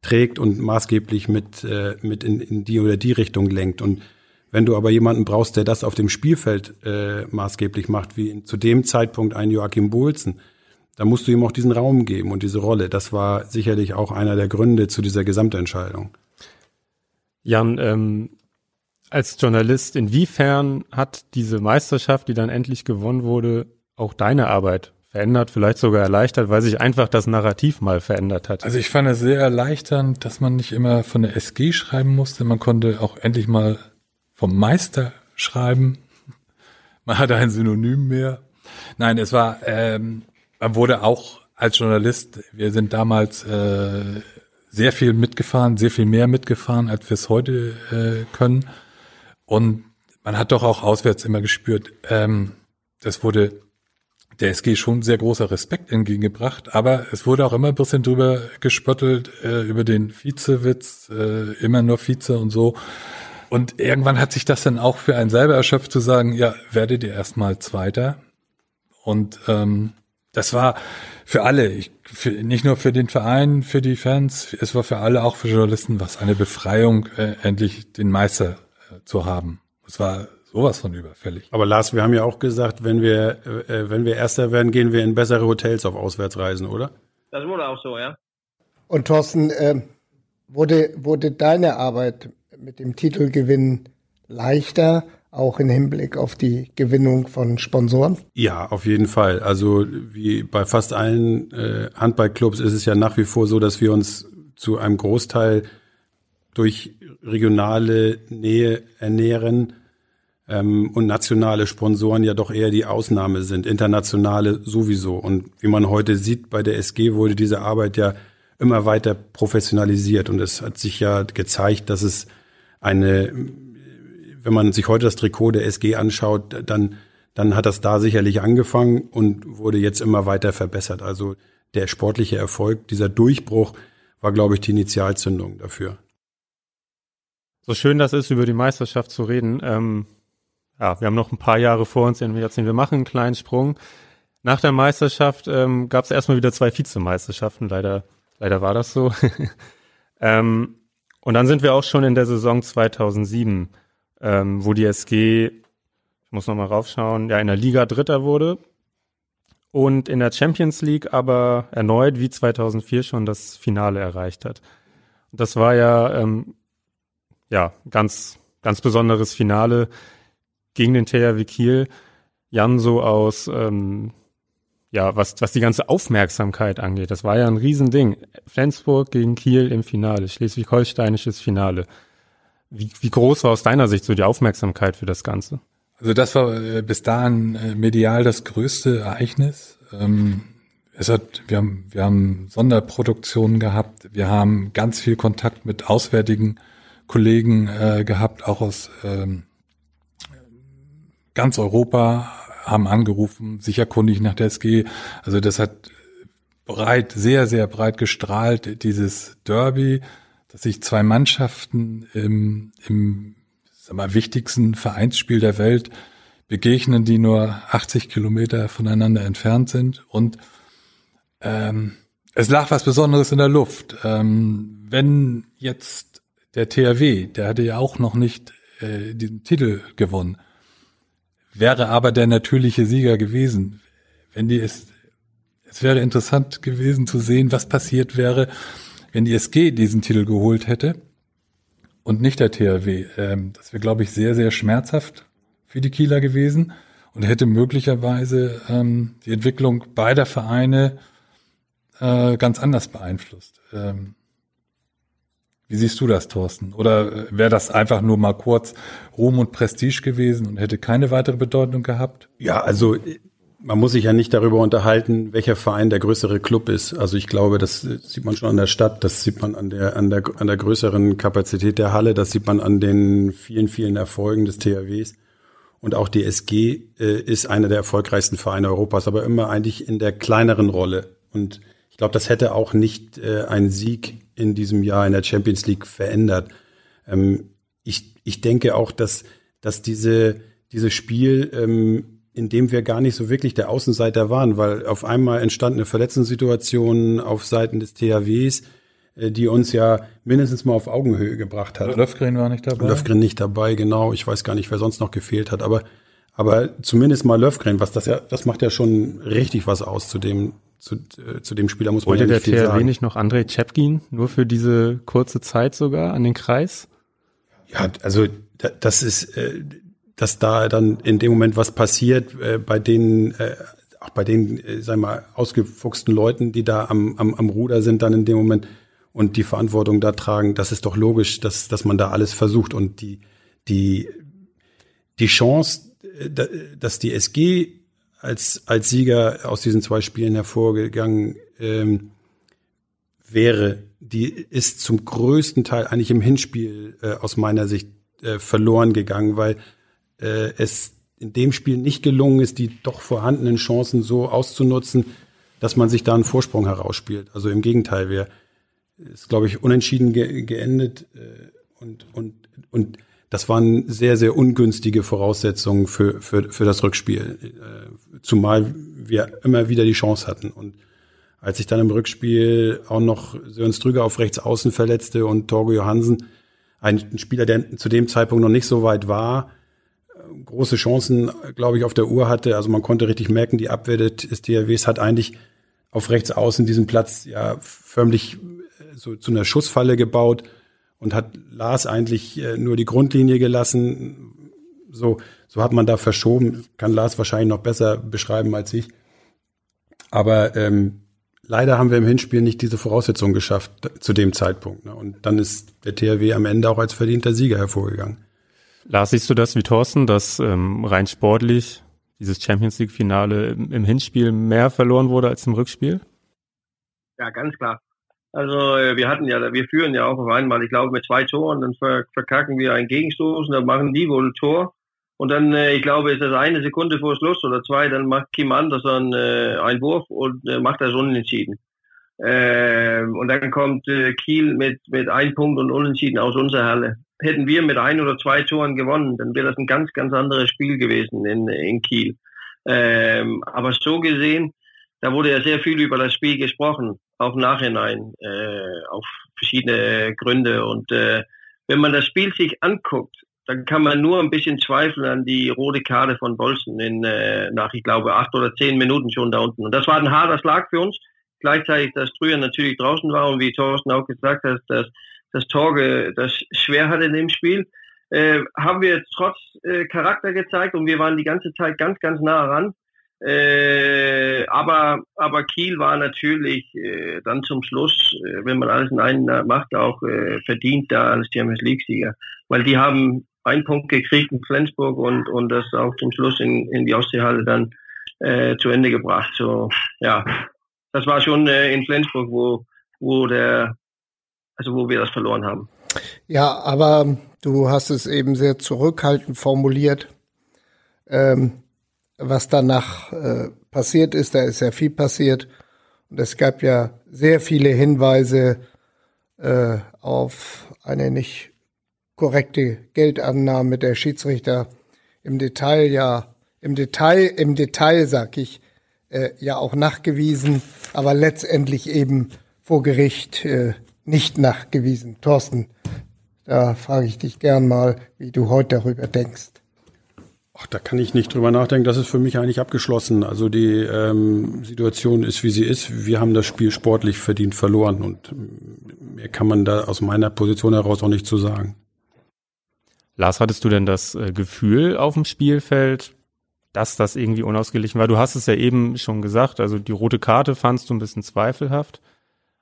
trägt und maßgeblich mit äh, mit in, in die oder die Richtung lenkt und wenn du aber jemanden brauchst, der das auf dem Spielfeld äh, maßgeblich macht, wie zu dem Zeitpunkt ein Joachim Bohlsen, dann musst du ihm auch diesen Raum geben und diese Rolle. Das war sicherlich auch einer der Gründe zu dieser Gesamtentscheidung. Jan, ähm, als Journalist, inwiefern hat diese Meisterschaft, die dann endlich gewonnen wurde, auch deine Arbeit verändert, vielleicht sogar erleichtert, weil sich einfach das Narrativ mal verändert hat? Also ich fand es sehr erleichternd, dass man nicht immer von der SG schreiben musste. Man konnte auch endlich mal vom Meister schreiben. Man hatte ein Synonym mehr. Nein, es war, ähm, man wurde auch als Journalist, wir sind damals äh, sehr viel mitgefahren, sehr viel mehr mitgefahren, als wir es heute äh, können. Und man hat doch auch auswärts immer gespürt, ähm, das wurde der SG schon sehr großer Respekt entgegengebracht, aber es wurde auch immer ein bisschen drüber gespöttelt, äh, über den Vizewitz, äh, immer nur Vize und so. Und irgendwann hat sich das dann auch für einen selber erschöpft zu sagen, ja, werdet ihr erstmal Zweiter. Und ähm, das war für alle, ich, für, nicht nur für den Verein, für die Fans, es war für alle, auch für Journalisten, was eine Befreiung, äh, endlich den Meister zu haben. Es war sowas von überfällig. Aber Lars, wir haben ja auch gesagt, wenn wir, äh, wenn wir Erster werden, gehen wir in bessere Hotels auf Auswärtsreisen, oder? Das wurde auch so, ja. Und Thorsten, äh, wurde, wurde deine Arbeit mit dem Titelgewinn leichter, auch im Hinblick auf die Gewinnung von Sponsoren? Ja, auf jeden Fall. Also wie bei fast allen äh, Handballclubs ist es ja nach wie vor so, dass wir uns zu einem Großteil durch regionale Nähe ernähren ähm, und nationale Sponsoren ja doch eher die Ausnahme sind, internationale sowieso. Und wie man heute sieht, bei der SG wurde diese Arbeit ja immer weiter professionalisiert und es hat sich ja gezeigt, dass es eine, wenn man sich heute das Trikot der SG anschaut, dann, dann hat das da sicherlich angefangen und wurde jetzt immer weiter verbessert. Also der sportliche Erfolg, dieser Durchbruch war, glaube ich, die Initialzündung dafür. So schön das ist, über die Meisterschaft zu reden. Ähm, ja, wir haben noch ein paar Jahre vor uns, in jetzt wir machen einen kleinen Sprung. Nach der Meisterschaft ähm, gab es erstmal wieder zwei Vizemeisterschaften. Leider, leider war das so. ähm, und dann sind wir auch schon in der Saison 2007, ähm, wo die SG, ich muss nochmal raufschauen, ja in der Liga Dritter wurde und in der Champions League aber erneut wie 2004 schon das Finale erreicht hat. Das war ja ähm, ja, ganz, ganz besonderes Finale gegen den THW Kiel. Jan so aus, ähm, ja, was, was die ganze Aufmerksamkeit angeht. Das war ja ein Riesending. Flensburg gegen Kiel im Finale, schleswig-holsteinisches Finale. Wie, wie groß war aus deiner Sicht so die Aufmerksamkeit für das Ganze? Also das war äh, bis dahin äh, medial das größte Ereignis. Ähm, es hat, wir haben, wir haben Sonderproduktionen gehabt. Wir haben ganz viel Kontakt mit auswärtigen Kollegen äh, gehabt, auch aus ähm, ganz Europa, haben angerufen, sich erkundigt nach der SG. Also das hat breit, sehr, sehr breit gestrahlt, dieses Derby, dass sich zwei Mannschaften im, im sag mal, wichtigsten Vereinsspiel der Welt begegnen, die nur 80 Kilometer voneinander entfernt sind. Und ähm, es lag was Besonderes in der Luft. Ähm, wenn jetzt der THW, der hatte ja auch noch nicht äh, diesen Titel gewonnen, wäre aber der natürliche Sieger gewesen. Wenn die es, es wäre interessant gewesen zu sehen, was passiert wäre, wenn die SG diesen Titel geholt hätte und nicht der THW. Ähm, das wäre, glaube ich, sehr, sehr schmerzhaft für die Kieler gewesen und hätte möglicherweise ähm, die Entwicklung beider Vereine äh, ganz anders beeinflusst. Wie siehst du das, Thorsten? Oder äh, wäre das einfach nur mal kurz Ruhm und Prestige gewesen und hätte keine weitere Bedeutung gehabt? Ja, also man muss sich ja nicht darüber unterhalten, welcher Verein der größere Club ist. Also ich glaube, das sieht man schon an der Stadt, das sieht man an der, an der, an der größeren Kapazität der Halle, das sieht man an den vielen, vielen Erfolgen des THWs. Und auch die SG äh, ist einer der erfolgreichsten Vereine Europas, aber immer eigentlich in der kleineren Rolle. Und glaube, das hätte auch nicht äh, ein Sieg in diesem Jahr in der Champions League verändert. Ähm, ich, ich denke auch, dass, dass diese, dieses Spiel ähm, in dem wir gar nicht so wirklich der Außenseiter waren, weil auf einmal entstand eine Verletzungssituation auf Seiten des THWs, äh, die uns ja mindestens mal auf Augenhöhe gebracht hat. Löfgren war nicht dabei. Löfgren nicht dabei, genau. Ich weiß gar nicht, wer sonst noch gefehlt hat, aber aber zumindest mal Löfgren, was das ja, das macht ja schon richtig was aus zu dem zu, äh, zu dem Spieler muss man ja nicht der viel THW sagen. nicht noch Andrei Chepkin nur für diese kurze Zeit sogar an den Kreis? Ja, also da- das ist, äh, dass da dann in dem Moment was passiert äh, bei den, äh, auch bei den, äh, sagen wir mal, ausgefuchsten Leuten, die da am, am, am Ruder sind dann in dem Moment und die Verantwortung da tragen, das ist doch logisch, dass, dass man da alles versucht und die, die, die Chance, äh, da- dass die SG als, als Sieger aus diesen zwei Spielen hervorgegangen ähm, wäre, die ist zum größten Teil eigentlich im Hinspiel äh, aus meiner Sicht äh, verloren gegangen, weil äh, es in dem Spiel nicht gelungen ist, die doch vorhandenen Chancen so auszunutzen, dass man sich da einen Vorsprung herausspielt. Also im Gegenteil, wir ist, glaube ich, unentschieden ge geendet äh, und, und, und das waren sehr, sehr ungünstige Voraussetzungen für, für, für das Rückspiel, äh, zumal wir immer wieder die Chance hatten. Und als sich dann im Rückspiel auch noch Sören Strüger auf rechts außen verletzte und Torgo Johansen, ein Spieler, der zu dem Zeitpunkt noch nicht so weit war, große Chancen, glaube ich, auf der Uhr hatte. Also man konnte richtig merken, die Abwehr des DRWs hat eigentlich auf rechts außen diesen Platz ja förmlich äh, so zu einer Schussfalle gebaut und hat Lars eigentlich äh, nur die Grundlinie gelassen. So, so hat man da verschoben. Kann Lars wahrscheinlich noch besser beschreiben als ich. Aber ähm, leider haben wir im Hinspiel nicht diese Voraussetzungen geschafft zu dem Zeitpunkt. Ne? Und dann ist der THW am Ende auch als verdienter Sieger hervorgegangen. Lars, siehst du das wie Thorsten, dass ähm, rein sportlich dieses Champions League Finale im, im Hinspiel mehr verloren wurde als im Rückspiel? Ja, ganz klar. Also äh, wir hatten ja, wir führen ja auch auf einmal, ich glaube mit zwei Toren, dann ver verkacken wir einen Gegenstoß und dann machen die wohl ein Tor. Und dann, äh, ich glaube, ist das eine Sekunde vor Schluss oder zwei, dann macht Kim Anderson äh, einen Wurf und äh, macht das unentschieden. Ähm, und dann kommt Kiel mit, mit ein Punkt und unentschieden aus unserer Halle. Hätten wir mit ein oder zwei Toren gewonnen, dann wäre das ein ganz, ganz anderes Spiel gewesen in, in Kiel. Ähm, aber so gesehen, da wurde ja sehr viel über das Spiel gesprochen, auch nachhinein, äh, auf verschiedene Gründe. Und äh, wenn man das Spiel sich anguckt, dann kann man nur ein bisschen zweifeln an die rote Karte von Bolzen in, äh, nach, ich glaube, acht oder zehn Minuten schon da unten. Und das war ein harter Schlag für uns. Gleichzeitig, dass Trüger natürlich draußen war und wie Thorsten auch gesagt hat, dass das Torge das schwer hatte in dem Spiel, äh, haben wir trotz äh, Charakter gezeigt und wir waren die ganze Zeit ganz, ganz nah ran. Äh, aber, aber Kiel war natürlich äh, dann zum Schluss, äh, wenn man alles in einen macht, auch äh, verdient da als Champions League-Sieger. Weil die haben einen Punkt gekriegt in Flensburg und, und das auch zum Schluss in, in die Ostseehalle dann äh, zu Ende gebracht. So, ja, das war schon äh, in Flensburg, wo, wo der, also wo wir das verloren haben. Ja, aber du hast es eben sehr zurückhaltend formuliert. Ähm, was danach äh, passiert ist, da ist ja viel passiert. Und es gab ja sehr viele Hinweise äh, auf eine nicht korrekte Geldannahme der Schiedsrichter im Detail ja im Detail im Detail sag ich äh, ja auch nachgewiesen, aber letztendlich eben vor Gericht äh, nicht nachgewiesen. Thorsten, da frage ich dich gern mal, wie du heute darüber denkst. Ach, da kann ich nicht drüber nachdenken. Das ist für mich eigentlich abgeschlossen. Also die ähm, Situation ist, wie sie ist. Wir haben das Spiel sportlich verdient verloren und mehr kann man da aus meiner Position heraus auch nicht zu sagen. Lars, hattest du denn das äh, Gefühl auf dem Spielfeld, dass das irgendwie unausgeglichen war? Du hast es ja eben schon gesagt, also die rote Karte fandst du ein bisschen zweifelhaft.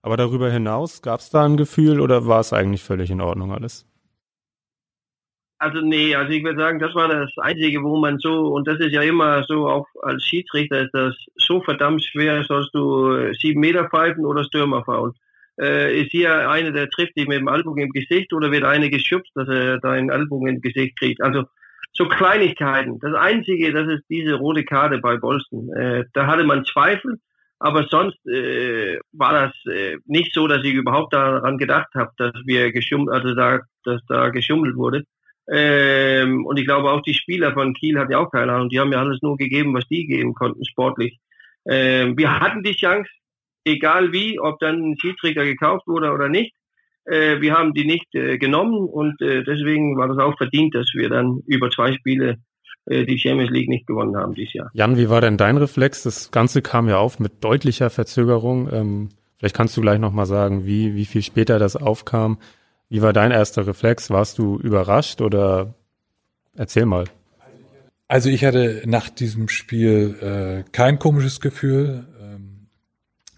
Aber darüber hinaus, gab es da ein Gefühl oder war es eigentlich völlig in Ordnung alles? Also nee, also ich würde sagen, das war das Einzige, wo man so, und das ist ja immer so, auch als Schiedsrichter ist das so verdammt schwer, sollst du sieben Meter pfeifen oder Stürmer faulen. Äh, ist hier einer, der trifft dich mit dem Ellbogen im Gesicht oder wird einer geschubst, dass er deinen Ellbogen im Gesicht kriegt. Also so Kleinigkeiten. Das Einzige, das ist diese rote Karte bei Bolsten. Äh, da hatte man Zweifel, aber sonst äh, war das äh, nicht so, dass ich überhaupt daran gedacht habe, dass wir geschummelt, also da, dass da geschummelt wurde. Ähm, und ich glaube auch die Spieler von Kiel hatten ja auch keine Ahnung. Die haben ja alles nur gegeben, was die geben konnten, sportlich. Ähm, wir hatten die Chance, egal wie, ob dann ein Schiedsrichter gekauft wurde oder nicht. Äh, wir haben die nicht äh, genommen und äh, deswegen war das auch verdient, dass wir dann über zwei Spiele äh, die Champions League nicht gewonnen haben dieses Jahr. Jan, wie war denn dein Reflex? Das Ganze kam ja auf mit deutlicher Verzögerung. Ähm, vielleicht kannst du gleich nochmal sagen, wie, wie viel später das aufkam. Wie war dein erster Reflex? Warst du überrascht oder erzähl mal. Also ich hatte nach diesem Spiel äh, kein komisches Gefühl. Ähm,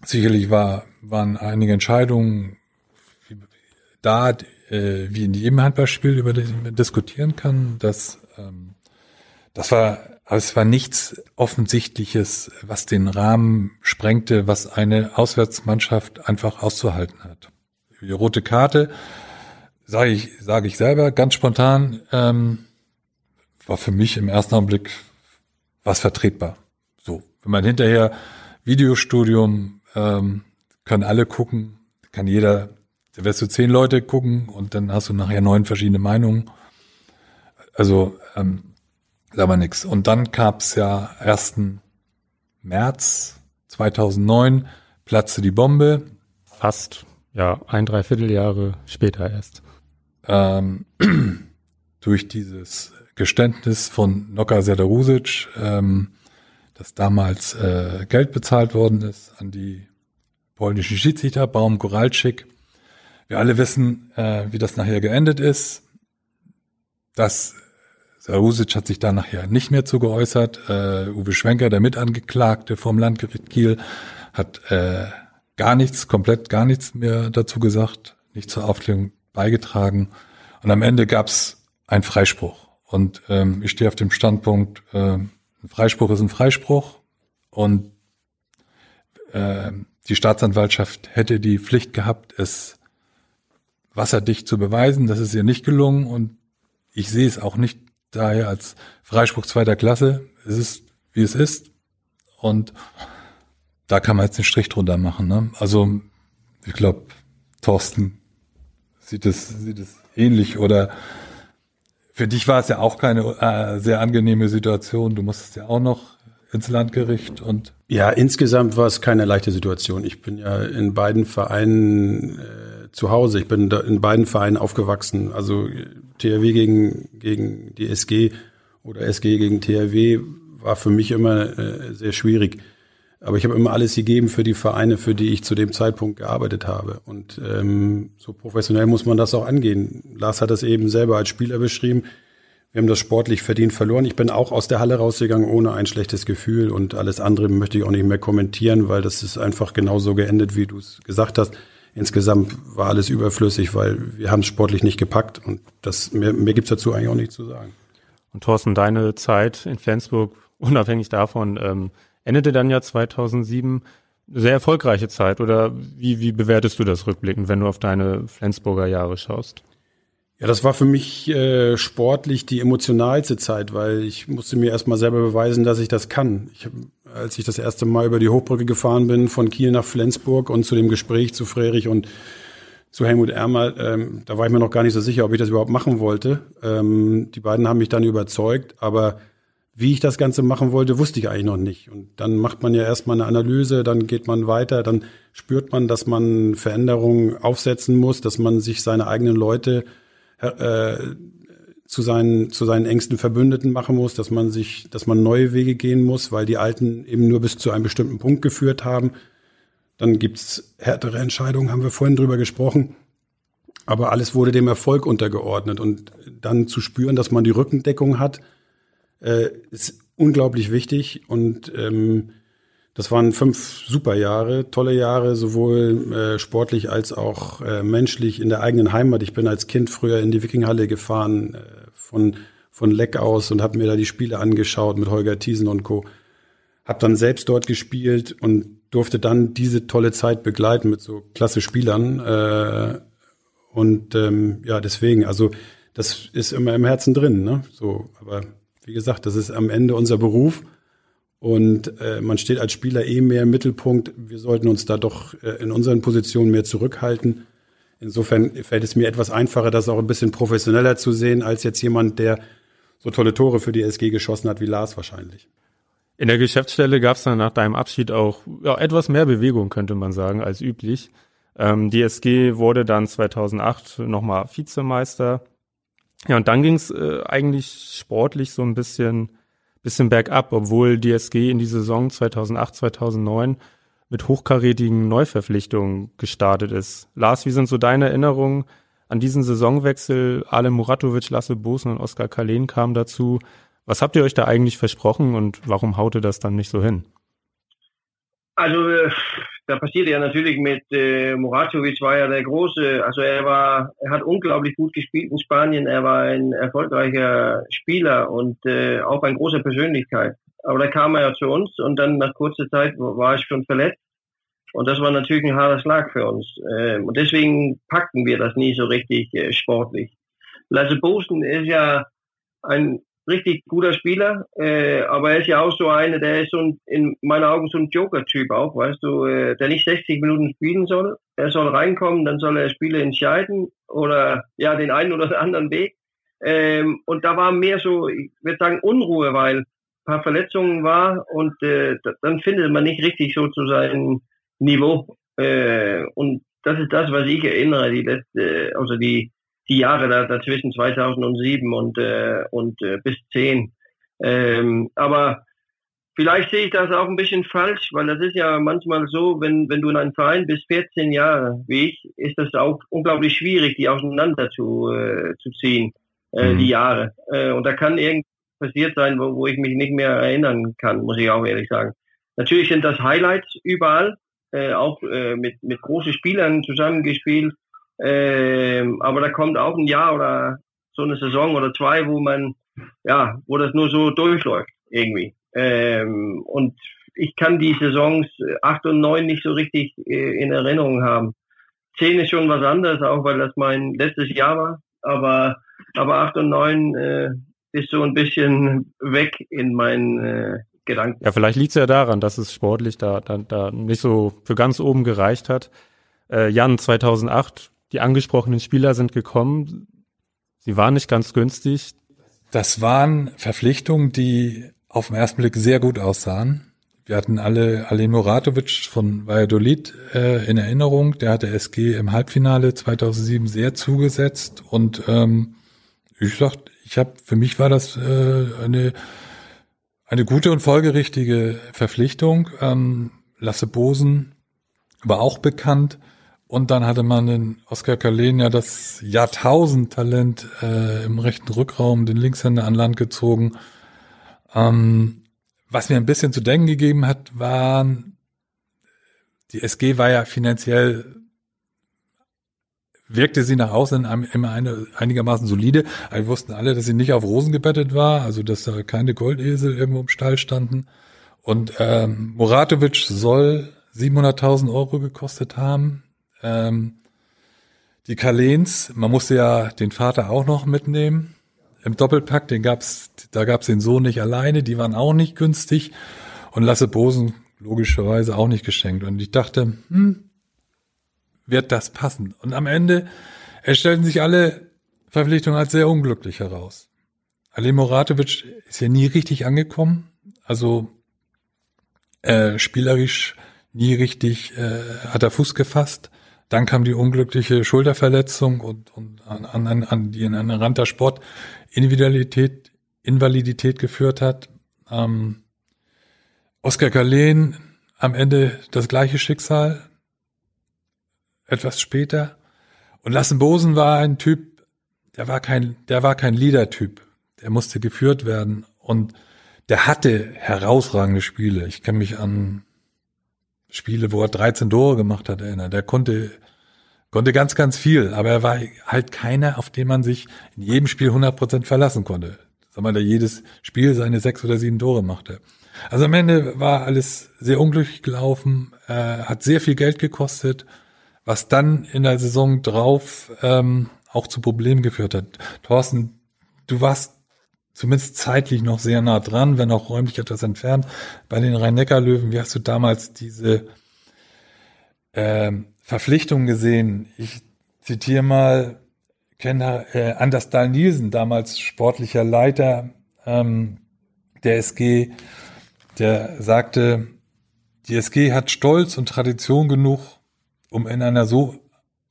sicherlich war, waren einige Entscheidungen da, äh, wie in jedem Handballspiel, über das man diskutieren kann. Das, ähm, das war, aber es war nichts Offensichtliches, was den Rahmen sprengte, was eine Auswärtsmannschaft einfach auszuhalten hat. Die rote Karte sage ich, sage ich selber ganz spontan, ähm, war für mich im ersten Augenblick was vertretbar. So, wenn man hinterher Videostudium ähm, können alle gucken, kann jeder, da wirst du zehn Leute gucken und dann hast du nachher neun verschiedene Meinungen. Also ähm, sag mal nix. Und dann gab's ja 1. März 2009 platzte die Bombe. Fast, ja, ein Dreivierteljahre später erst ähm, durch dieses Geständnis von Noka Sederusic, ähm, dass damals äh, Geld bezahlt worden ist an die polnischen Schiedsrichter, Baum Goralczyk. Wir alle wissen, äh, wie das nachher geendet ist. Das Sarusic hat sich da nachher nicht mehr zu geäußert. Äh, Uwe Schwenker, der Mitangeklagte vom Landgericht Kiel, hat äh, gar nichts, komplett gar nichts mehr dazu gesagt, nicht zur Aufklärung beigetragen. Und am Ende gab es einen Freispruch. Und ähm, ich stehe auf dem Standpunkt, äh, ein Freispruch ist ein Freispruch. Und äh, die Staatsanwaltschaft hätte die Pflicht gehabt, es wasserdicht zu beweisen. Das ist ihr nicht gelungen. Und ich sehe es auch nicht daher als Freispruch zweiter Klasse. Es ist, wie es ist. Und da kann man jetzt einen Strich drunter machen. Ne? Also ich glaube, Thorsten sieht es, sieht es ähnlich oder für dich war es ja auch keine äh, sehr angenehme Situation. Du musstest ja auch noch ins Landgericht und ja, insgesamt war es keine leichte Situation. Ich bin ja in beiden Vereinen äh, zu Hause. Ich bin in beiden Vereinen aufgewachsen. Also THW gegen gegen die SG oder SG gegen THW war für mich immer äh, sehr schwierig. Aber ich habe immer alles gegeben für die Vereine, für die ich zu dem Zeitpunkt gearbeitet habe. Und ähm, so professionell muss man das auch angehen. Lars hat das eben selber als Spieler beschrieben. Wir haben das sportlich verdient verloren. Ich bin auch aus der Halle rausgegangen ohne ein schlechtes Gefühl und alles andere möchte ich auch nicht mehr kommentieren, weil das ist einfach genauso geendet, wie du es gesagt hast. Insgesamt war alles überflüssig, weil wir haben es sportlich nicht gepackt und das mehr, mehr gibt's dazu eigentlich auch nicht zu sagen. Und Thorsten, deine Zeit in Flensburg, unabhängig davon, ähm, endete dann ja 2007 sehr erfolgreiche Zeit oder wie, wie bewertest du das rückblickend, wenn du auf deine Flensburger Jahre schaust? Ja, das war für mich äh, sportlich die emotionalste Zeit, weil ich musste mir erstmal selber beweisen, dass ich das kann. Ich, als ich das erste Mal über die Hochbrücke gefahren bin von Kiel nach Flensburg und zu dem Gespräch zu Frerich und zu Helmut Ermer, ähm, da war ich mir noch gar nicht so sicher, ob ich das überhaupt machen wollte. Ähm, die beiden haben mich dann überzeugt, aber wie ich das Ganze machen wollte, wusste ich eigentlich noch nicht. Und dann macht man ja erstmal eine Analyse, dann geht man weiter, dann spürt man, dass man Veränderungen aufsetzen muss, dass man sich seine eigenen Leute äh, zu seinen, zu seinen engsten Verbündeten machen muss, dass man sich, dass man neue Wege gehen muss, weil die alten eben nur bis zu einem bestimmten Punkt geführt haben. Dann gibt's härtere Entscheidungen, haben wir vorhin drüber gesprochen. Aber alles wurde dem Erfolg untergeordnet. Und dann zu spüren, dass man die Rückendeckung hat, äh, ist unglaublich wichtig und ähm, das waren fünf super Jahre, tolle Jahre, sowohl äh, sportlich als auch äh, menschlich in der eigenen Heimat. Ich bin als Kind früher in die Wikinghalle gefahren, äh, von, von Leck aus und habe mir da die Spiele angeschaut mit Holger Thiesen und Co. Hab dann selbst dort gespielt und durfte dann diese tolle Zeit begleiten mit so klasse Spielern. Äh, und ähm, ja, deswegen, also das ist immer im Herzen drin, ne? So, aber wie gesagt, das ist am Ende unser Beruf. Und äh, man steht als Spieler eh mehr im Mittelpunkt. Wir sollten uns da doch äh, in unseren Positionen mehr zurückhalten. Insofern fällt es mir etwas einfacher, das auch ein bisschen professioneller zu sehen, als jetzt jemand, der so tolle Tore für die SG geschossen hat wie Lars wahrscheinlich. In der Geschäftsstelle gab es dann nach deinem Abschied auch ja, etwas mehr Bewegung, könnte man sagen, als üblich. Ähm, die SG wurde dann 2008 nochmal Vizemeister. Ja, und dann ging es äh, eigentlich sportlich so ein bisschen, bisschen bergab, obwohl die SG in die Saison 2008, 2009 mit hochkarätigen Neuverpflichtungen gestartet ist. Lars, wie sind so deine Erinnerungen an diesen Saisonwechsel? Ale Muratovic, Lasse Bosen und Oskar Kalen kamen dazu. Was habt ihr euch da eigentlich versprochen und warum haute das dann nicht so hin? Also äh, da passiert ja natürlich mit äh, Muratovic war ja der große, also er war, er hat unglaublich gut gespielt in Spanien, er war ein erfolgreicher Spieler und äh, auch eine große Persönlichkeit. Aber da kam er ja zu uns und dann nach kurzer Zeit war ich schon verletzt. Und das war natürlich ein harter Schlag für uns. Ähm, und deswegen packten wir das nie so richtig äh, sportlich. Lasse Bosen ist ja ein richtig guter Spieler, äh, aber er ist ja auch so einer, der ist so ein, in meinen Augen so ein Joker-Typ auch, weißt du, äh, der nicht 60 Minuten spielen soll. Er soll reinkommen, dann soll er Spiele entscheiden oder ja den einen oder anderen Weg. Ähm, und da war mehr so, ich würde sagen, Unruhe, weil paar Verletzungen war und äh, dann findet man nicht richtig so zu seinem Niveau. Äh, und das ist das, was ich erinnere, die letzte, also die, die Jahre da, dazwischen 2007 und, äh, und äh, bis 10. Ähm, aber vielleicht sehe ich das auch ein bisschen falsch, weil das ist ja manchmal so, wenn, wenn du in einem Verein bist, 14 Jahre wie ich, ist das auch unglaublich schwierig, die auseinander zu, äh, zu ziehen, äh, mhm. die Jahre. Äh, und da kann irgendwie passiert sein, wo, wo ich mich nicht mehr erinnern kann, muss ich auch ehrlich sagen. Natürlich sind das Highlights überall, äh, auch äh, mit, mit großen Spielern zusammengespielt. Äh, aber da kommt auch ein Jahr oder so eine Saison oder zwei, wo man, ja, wo das nur so durchläuft irgendwie. Ähm, und ich kann die Saisons acht und neun nicht so richtig äh, in Erinnerung haben. Zehn ist schon was anderes, auch weil das mein letztes Jahr war. Aber, aber acht und neun äh, ist so ein bisschen weg in meinen äh, Gedanken. Ja, vielleicht liegt es ja daran, dass es sportlich da, da, da nicht so für ganz oben gereicht hat. Äh, Jan, 2008, die angesprochenen Spieler sind gekommen. Sie waren nicht ganz günstig. Das waren Verpflichtungen, die auf den ersten Blick sehr gut aussahen. Wir hatten alle Ali Muratovic von Valladolid äh, in Erinnerung. Der hatte SG im Halbfinale 2007 sehr zugesetzt und ähm, ich sagte, ich habe, für mich war das äh, eine eine gute und folgerichtige Verpflichtung. Ähm, Lasse Bosen war auch bekannt. Und dann hatte man den Oskar Kalen ja das Jahrtausendtalent äh, im rechten Rückraum, den Linkshänder an Land gezogen. Ähm, was mir ein bisschen zu denken gegeben hat, waren, die SG war ja finanziell wirkte sie nach außen immer eine, einigermaßen solide. Aber wir wussten alle, dass sie nicht auf Rosen gebettet war, also dass da keine Goldesel irgendwo im Stall standen. Und ähm, Moratovic soll 700.000 Euro gekostet haben. Ähm, die Kalens, man musste ja den Vater auch noch mitnehmen. Im Doppelpack, den gab's, da gab's den Sohn nicht alleine, die waren auch nicht günstig. Und Lasse Bosen logischerweise auch nicht geschenkt. Und ich dachte, hm, wird das passen. Und am Ende erstellten sich alle Verpflichtungen als sehr unglücklich heraus. Ali Moratovic ist ja nie richtig angekommen, also äh, spielerisch nie richtig äh, hat er Fuß gefasst. Dann kam die unglückliche Schulterverletzung und, und an, an, an die in einen Rand der Sport Individualität, Invalidität geführt hat. Ähm, Oskar Galen am Ende das gleiche Schicksal, etwas später. Und Lassenbosen war ein Typ, der war kein, der war kein Leader-Typ. Der musste geführt werden und der hatte herausragende Spiele. Ich kann mich an Spiele, wo er 13 Tore gemacht hat, erinnern. Der konnte konnte ganz, ganz viel, aber er war halt keiner, auf den man sich in jedem Spiel 100 Prozent verlassen konnte. Sag mal, der jedes Spiel seine sechs oder sieben Tore machte. Also am Ende war alles sehr unglücklich gelaufen, äh, hat sehr viel Geld gekostet, was dann in der Saison drauf ähm, auch zu Problemen geführt hat. Thorsten, du warst zumindest zeitlich noch sehr nah dran, wenn auch räumlich etwas entfernt. Bei den Rhein-Neckar-Löwen, wie hast du damals diese ähm, Verpflichtung gesehen? Ich zitiere mal Kenner, äh, Anders Dahl Nielsen, damals sportlicher Leiter ähm, der SG, der sagte, die SG hat Stolz und Tradition genug, um in einer so,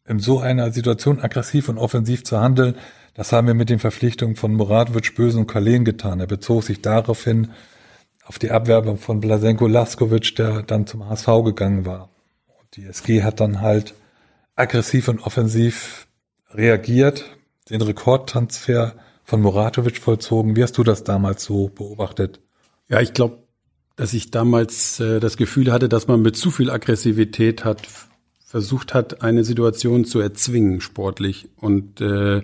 in so einer Situation aggressiv und offensiv zu handeln. Das haben wir mit den Verpflichtungen von Muratwitsch, Bösen und Kalen getan. Er bezog sich daraufhin auf die Abwerbung von Blasenko Laskovic, der dann zum HSV gegangen war. Und die SG hat dann halt aggressiv und offensiv reagiert, den Rekordtransfer von Muratovic vollzogen. Wie hast du das damals so beobachtet? Ja, ich glaube, dass ich damals äh, das Gefühl hatte, dass man mit zu viel Aggressivität hat versucht hat, eine Situation zu erzwingen sportlich und äh,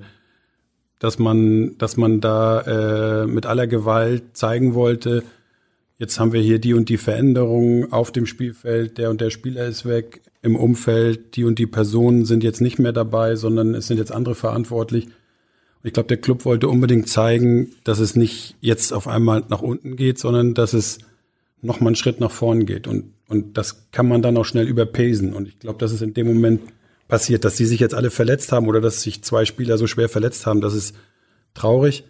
dass man, dass man da äh, mit aller Gewalt zeigen wollte, jetzt haben wir hier die und die Veränderungen auf dem Spielfeld, der und der Spieler ist weg, im Umfeld, die und die Personen sind jetzt nicht mehr dabei, sondern es sind jetzt andere verantwortlich. Ich glaube, der Club wollte unbedingt zeigen, dass es nicht jetzt auf einmal nach unten geht, sondern dass es noch mal einen Schritt nach vorn geht. Und, und das kann man dann auch schnell überpacen. Und ich glaube, das ist in dem Moment passiert, dass sie sich jetzt alle verletzt haben oder dass sich zwei Spieler so schwer verletzt haben, das ist traurig.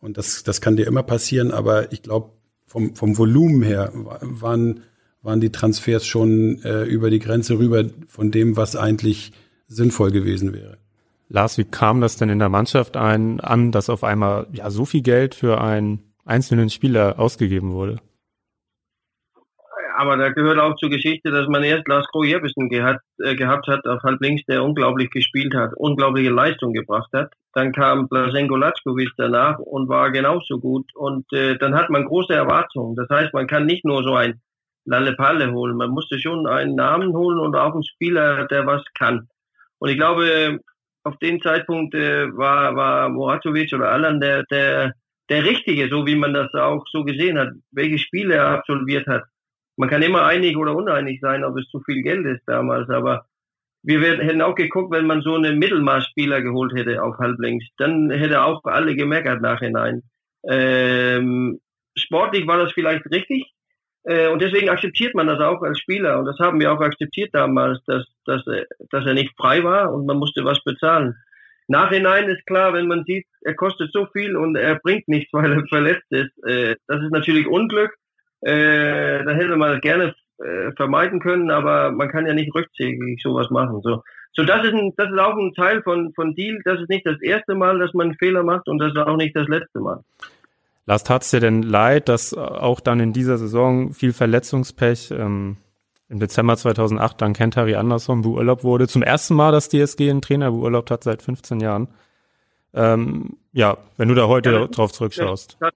Und das, das kann dir immer passieren. Aber ich glaube, vom, vom Volumen her waren, waren die Transfers schon äh, über die Grenze rüber von dem, was eigentlich sinnvoll gewesen wäre. Lars, wie kam das denn in der Mannschaft ein, an, dass auf einmal ja so viel Geld für einen einzelnen Spieler ausgegeben wurde? Aber da gehört auch zur Geschichte, dass man erst Lars Kroh-Jeppesen gehabt, äh, gehabt hat, auf halb links, der unglaublich gespielt hat, unglaubliche Leistung gebracht hat. Dann kam Blasenko Lackovic danach und war genauso gut. Und äh, dann hat man große Erwartungen. Das heißt, man kann nicht nur so ein Lalle-Palle holen. Man musste schon einen Namen holen und auch einen Spieler, der was kann. Und ich glaube, auf den Zeitpunkt äh, war, war Moratovic oder Alan der, der, der Richtige, so wie man das auch so gesehen hat, welche Spiele er absolviert hat man kann immer einig oder uneinig sein, ob es zu viel Geld ist damals, aber wir hätten auch geguckt, wenn man so einen Mittelmaßspieler geholt hätte auf halblinks, dann hätte auch alle gemeckert nachhinein. Ähm, sportlich war das vielleicht richtig äh, und deswegen akzeptiert man das auch als Spieler und das haben wir auch akzeptiert damals, dass, dass, dass er nicht frei war und man musste was bezahlen. Nachhinein ist klar, wenn man sieht, er kostet so viel und er bringt nichts, weil er verletzt ist. Äh, das ist natürlich Unglück, äh, da hätte man gerne äh, vermeiden können, aber man kann ja nicht rückzügig sowas machen. So, so das ist ein, das ist auch ein Teil von von Deal. Das ist nicht das erste Mal, dass man einen Fehler macht und das ist auch nicht das letzte Mal. Lars, tat es dir denn leid, dass auch dann in dieser Saison viel Verletzungspech ähm, im Dezember 2008 dann Kentari Andersson beurlaubt wurde? Zum ersten Mal, dass DSG einen Trainer beurlaubt hat seit 15 Jahren. Ähm, ja, wenn du da heute ja, drauf zurückschaust. Das,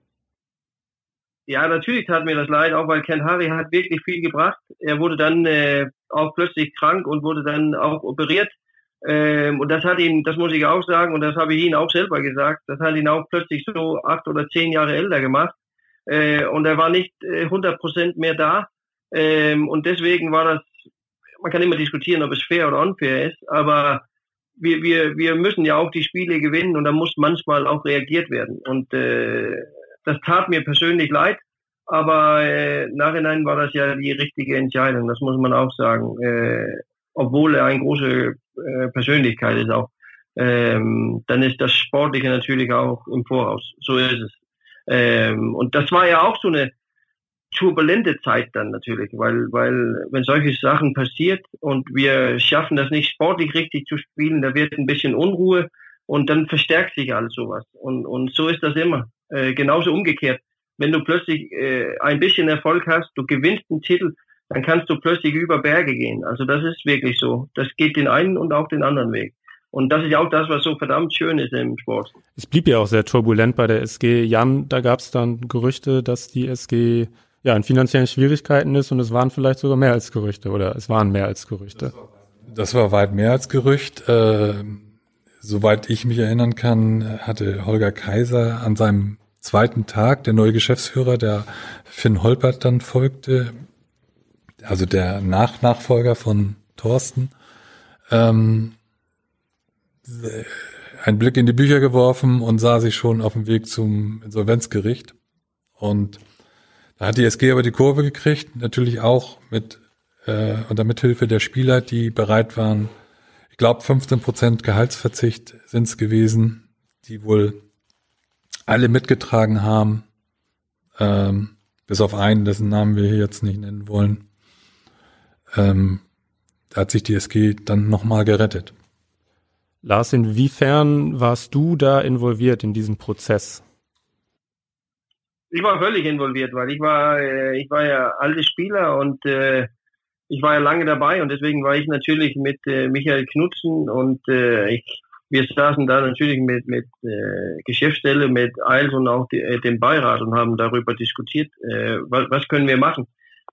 ja, natürlich tat mir das leid, auch weil Ken Harry hat wirklich viel gebracht. Er wurde dann äh, auch plötzlich krank und wurde dann auch operiert. Ähm, und das hat ihn, das muss ich auch sagen, und das habe ich Ihnen auch selber gesagt, das hat ihn auch plötzlich so acht oder zehn Jahre älter gemacht. Äh, und er war nicht äh, 100 Prozent mehr da. Ähm, und deswegen war das, man kann immer diskutieren, ob es fair oder unfair ist, aber wir, wir, wir müssen ja auch die Spiele gewinnen und da muss manchmal auch reagiert werden. Und äh, das tat mir persönlich leid, aber äh, nachhinein war das ja die richtige Entscheidung, das muss man auch sagen. Äh, obwohl er eine große äh, Persönlichkeit ist auch. Ähm, dann ist das Sportliche natürlich auch im Voraus. So ist es. Ähm, und das war ja auch so eine turbulente Zeit dann natürlich, weil, weil wenn solche Sachen passiert und wir schaffen das nicht sportlich richtig zu spielen, da wird ein bisschen Unruhe und dann verstärkt sich alles sowas. Und, und so ist das immer. Äh, genauso umgekehrt. Wenn du plötzlich äh, ein bisschen Erfolg hast, du gewinnst einen Titel, dann kannst du plötzlich über Berge gehen. Also das ist wirklich so. Das geht den einen und auch den anderen Weg. Und das ist ja auch das, was so verdammt schön ist im Sport. Es blieb ja auch sehr turbulent bei der SG. Jan, da gab es dann Gerüchte, dass die SG ja in finanziellen Schwierigkeiten ist und es waren vielleicht sogar mehr als Gerüchte oder es waren mehr als Gerüchte. Das war weit mehr als Gerücht. Äh, soweit ich mich erinnern kann, hatte Holger Kaiser an seinem zweiten Tag, der neue Geschäftsführer, der Finn Holpert dann folgte, also der Nachnachfolger von Thorsten, ähm, einen Blick in die Bücher geworfen und sah sich schon auf dem Weg zum Insolvenzgericht. Und da hat die SG aber die Kurve gekriegt, natürlich auch mit äh, unter Mithilfe der Spieler, die bereit waren. Ich glaube, 15 Prozent Gehaltsverzicht sind es gewesen, die wohl alle mitgetragen haben, ähm, bis auf einen, dessen Namen wir hier jetzt nicht nennen wollen. Ähm, da hat sich die SG dann nochmal gerettet. Lars, inwiefern warst du da involviert in diesem Prozess? Ich war völlig involviert, weil ich war, äh, ich war ja alter Spieler und äh, ich war ja lange dabei und deswegen war ich natürlich mit äh, Michael Knutzen und äh, ich, wir saßen da natürlich mit, mit äh, Geschäftsstelle, mit Eils und auch die, äh, dem Beirat und haben darüber diskutiert, äh, was, was können wir machen.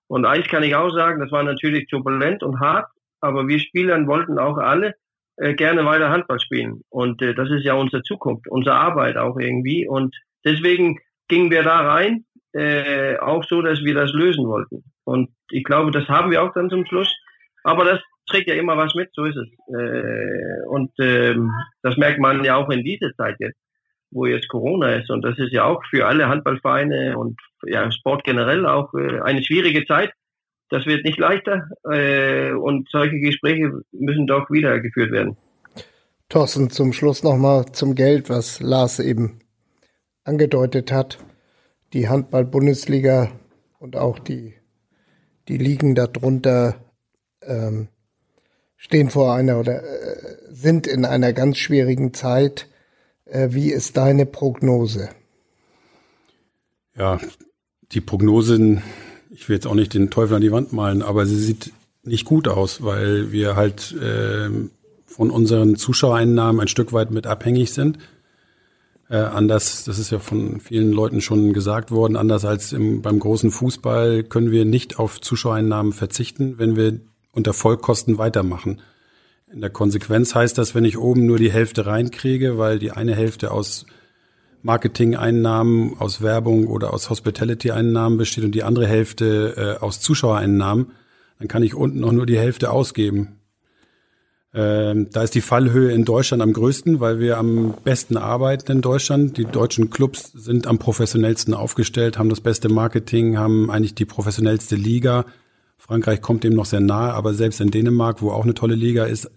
Und eins kann ich auch sagen, das war natürlich turbulent und hart, aber wir Spielern wollten auch alle äh, gerne weiter Handball spielen. Und äh, das ist ja unsere Zukunft, unsere Arbeit auch irgendwie. Und deswegen gingen wir da rein, äh, auch so, dass wir das lösen wollten. Und ich glaube, das haben wir auch dann zum Schluss. Aber das trägt ja immer was mit, so ist es. Äh, und ähm, das merkt man ja auch in dieser Zeit jetzt, wo jetzt Corona ist. Und das ist ja auch für alle Handballvereine und ja, Sport generell auch äh, eine schwierige Zeit. Das wird nicht leichter äh, und solche Gespräche müssen doch wieder geführt werden. Thorsten, zum Schluss nochmal zum Geld, was Lars eben angedeutet hat. Die Handball-Bundesliga und auch die, die Ligen darunter ähm, stehen vor einer oder äh, sind in einer ganz schwierigen Zeit. Äh, wie ist deine Prognose? Ja, die Prognosen ich will jetzt auch nicht den Teufel an die Wand malen, aber sie sieht nicht gut aus, weil wir halt äh, von unseren Zuschauereinnahmen ein Stück weit mit abhängig sind. Äh, anders, das ist ja von vielen Leuten schon gesagt worden, anders als im, beim großen Fußball können wir nicht auf Zuschauereinnahmen verzichten, wenn wir unter Vollkosten weitermachen. In der Konsequenz heißt das, wenn ich oben nur die Hälfte reinkriege, weil die eine Hälfte aus Marketing-Einnahmen aus Werbung oder aus Hospitality-Einnahmen besteht und die andere Hälfte äh, aus Zuschauereinnahmen, dann kann ich unten noch nur die Hälfte ausgeben. Ähm, da ist die Fallhöhe in Deutschland am größten, weil wir am besten arbeiten in Deutschland. Die deutschen Clubs sind am professionellsten aufgestellt, haben das beste Marketing, haben eigentlich die professionellste Liga. Frankreich kommt dem noch sehr nahe, aber selbst in Dänemark, wo auch eine tolle Liga ist,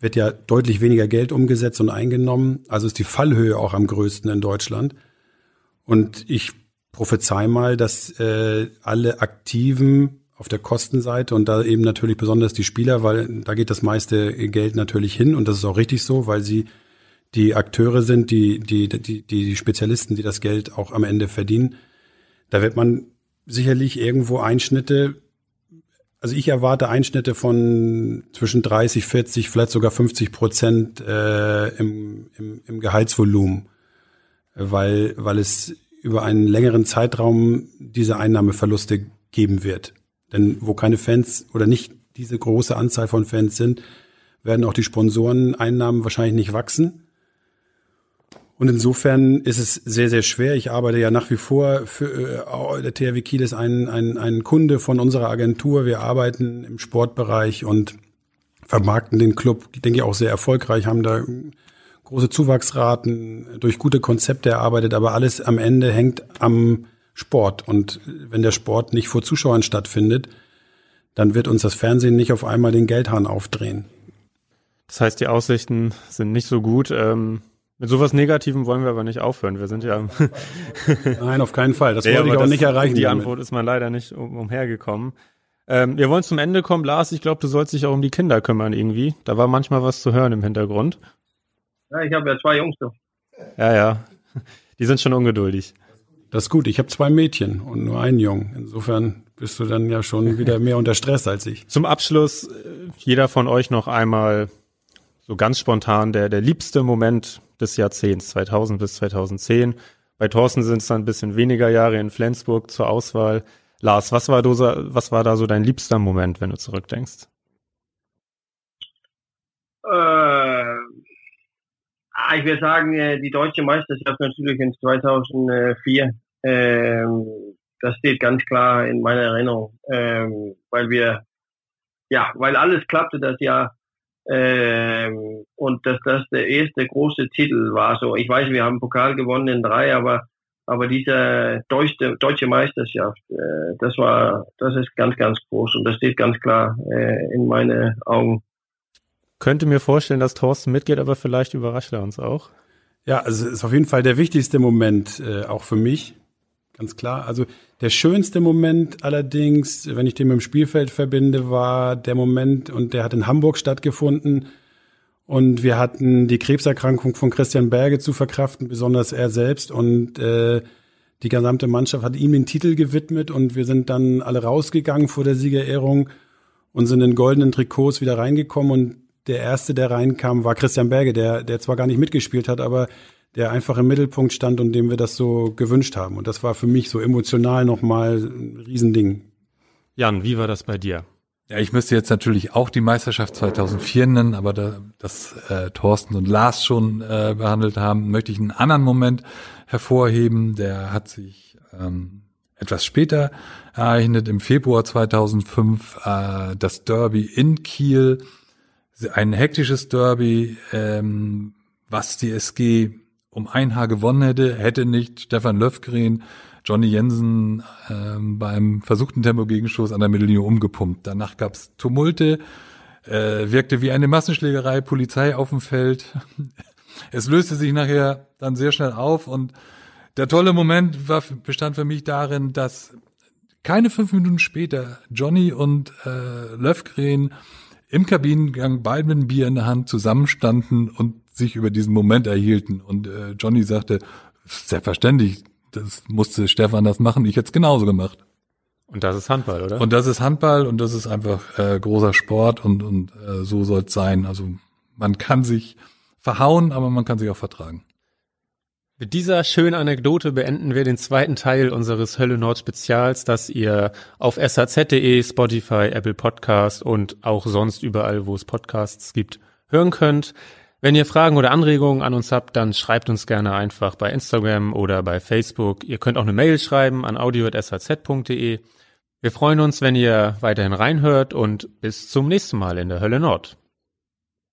wird ja deutlich weniger Geld umgesetzt und eingenommen. Also ist die Fallhöhe auch am größten in Deutschland. Und ich prophezei mal, dass äh, alle Aktiven auf der Kostenseite und da eben natürlich besonders die Spieler, weil da geht das meiste Geld natürlich hin und das ist auch richtig so, weil sie die Akteure sind, die, die, die, die Spezialisten, die das Geld auch am Ende verdienen. Da wird man sicherlich irgendwo Einschnitte also ich erwarte Einschnitte von zwischen 30, 40, vielleicht sogar 50 Prozent äh, im, im, im Gehaltsvolumen, weil, weil es über einen längeren Zeitraum diese Einnahmeverluste geben wird. Denn wo keine Fans oder nicht diese große Anzahl von Fans sind, werden auch die Sponsoreneinnahmen wahrscheinlich nicht wachsen. Und insofern ist es sehr, sehr schwer. Ich arbeite ja nach wie vor für äh, der THW Kiel ist ein, ein, ein Kunde von unserer Agentur. Wir arbeiten im Sportbereich und vermarkten den Club, denke ich, auch sehr erfolgreich, haben da große Zuwachsraten durch gute Konzepte erarbeitet, aber alles am Ende hängt am Sport. Und wenn der Sport nicht vor Zuschauern stattfindet, dann wird uns das Fernsehen nicht auf einmal den Geldhahn aufdrehen. Das heißt, die Aussichten sind nicht so gut. Ähm mit sowas Negativem wollen wir aber nicht aufhören. Wir sind ja. Nein, auf keinen Fall. Das nee, wollte ich auch das, nicht erreichen. Die damit. Antwort ist man leider nicht um, umhergekommen. Ähm, wir wollen zum Ende kommen. Lars, ich glaube, du sollst dich auch um die Kinder kümmern irgendwie. Da war manchmal was zu hören im Hintergrund. Ja, ich habe ja zwei Jungs. So. Ja, ja. Die sind schon ungeduldig. Das ist gut. Ich habe zwei Mädchen und nur einen Jungen. Insofern bist du dann ja schon wieder mehr unter Stress als ich. Zum Abschluss, äh, jeder von euch noch einmal so ganz spontan der, der liebste Moment des Jahrzehnts, 2000 bis 2010. Bei Thorsten sind es dann ein bisschen weniger Jahre in Flensburg zur Auswahl. Lars, was war, du, was war da so dein liebster Moment, wenn du zurückdenkst? Ich würde sagen, äh, die deutsche Meisterschaft natürlich in 2004. Ähm, das steht ganz klar in meiner Erinnerung, ähm, weil wir, ja, weil alles klappte das Jahr ähm, und dass das der erste große Titel war. So, ich weiß, wir haben Pokal gewonnen in drei, aber aber diese deutsche, deutsche Meisterschaft, äh, das war, das ist ganz, ganz groß und das steht ganz klar äh, in meine Augen. Könnte mir vorstellen, dass Thorsten mitgeht, aber vielleicht überrascht er uns auch. Ja, also ist auf jeden Fall der wichtigste Moment, äh, auch für mich. Ganz klar. Also der schönste Moment allerdings, wenn ich den mit dem Spielfeld verbinde, war der Moment, und der hat in Hamburg stattgefunden. Und wir hatten die Krebserkrankung von Christian Berge zu verkraften, besonders er selbst. Und äh, die gesamte Mannschaft hat ihm den Titel gewidmet und wir sind dann alle rausgegangen vor der Siegerehrung und sind in goldenen Trikots wieder reingekommen und der erste, der reinkam, war Christian Berge, der, der zwar gar nicht mitgespielt hat, aber der einfach im Mittelpunkt stand und dem wir das so gewünscht haben. Und das war für mich so emotional nochmal ein Riesending. Jan, wie war das bei dir? Ja, ich müsste jetzt natürlich auch die Meisterschaft 2004 nennen, aber da das äh, Thorsten und Lars schon äh, behandelt haben, möchte ich einen anderen Moment hervorheben. Der hat sich ähm, etwas später ereignet, im Februar 2005, äh, das Derby in Kiel ein hektisches Derby, ähm, was die SG um ein Haar gewonnen hätte, hätte nicht Stefan Löfgren Johnny Jensen ähm, beim versuchten Tempo-Gegenstoß an der Mittellinie umgepumpt. Danach gab's Tumulte, äh, wirkte wie eine Massenschlägerei, Polizei auf dem Feld. Es löste sich nachher dann sehr schnell auf und der tolle Moment war, bestand für mich darin, dass keine fünf Minuten später Johnny und äh, Löfgren im Kabinengang beide mit einem Bier in der Hand zusammenstanden und sich über diesen Moment erhielten. Und äh, Johnny sagte, selbstverständlich, das musste Stefan das machen, ich hätte es genauso gemacht. Und das ist Handball, oder? Und das ist Handball und das ist einfach äh, großer Sport und, und äh, so soll es sein. Also man kann sich verhauen, aber man kann sich auch vertragen. Mit dieser schönen Anekdote beenden wir den zweiten Teil unseres Hölle Nord Spezials, das ihr auf saz.de, Spotify, Apple Podcast und auch sonst überall, wo es Podcasts gibt, hören könnt. Wenn ihr Fragen oder Anregungen an uns habt, dann schreibt uns gerne einfach bei Instagram oder bei Facebook. Ihr könnt auch eine Mail schreiben an audio.saz.de. Wir freuen uns, wenn ihr weiterhin reinhört und bis zum nächsten Mal in der Hölle Nord.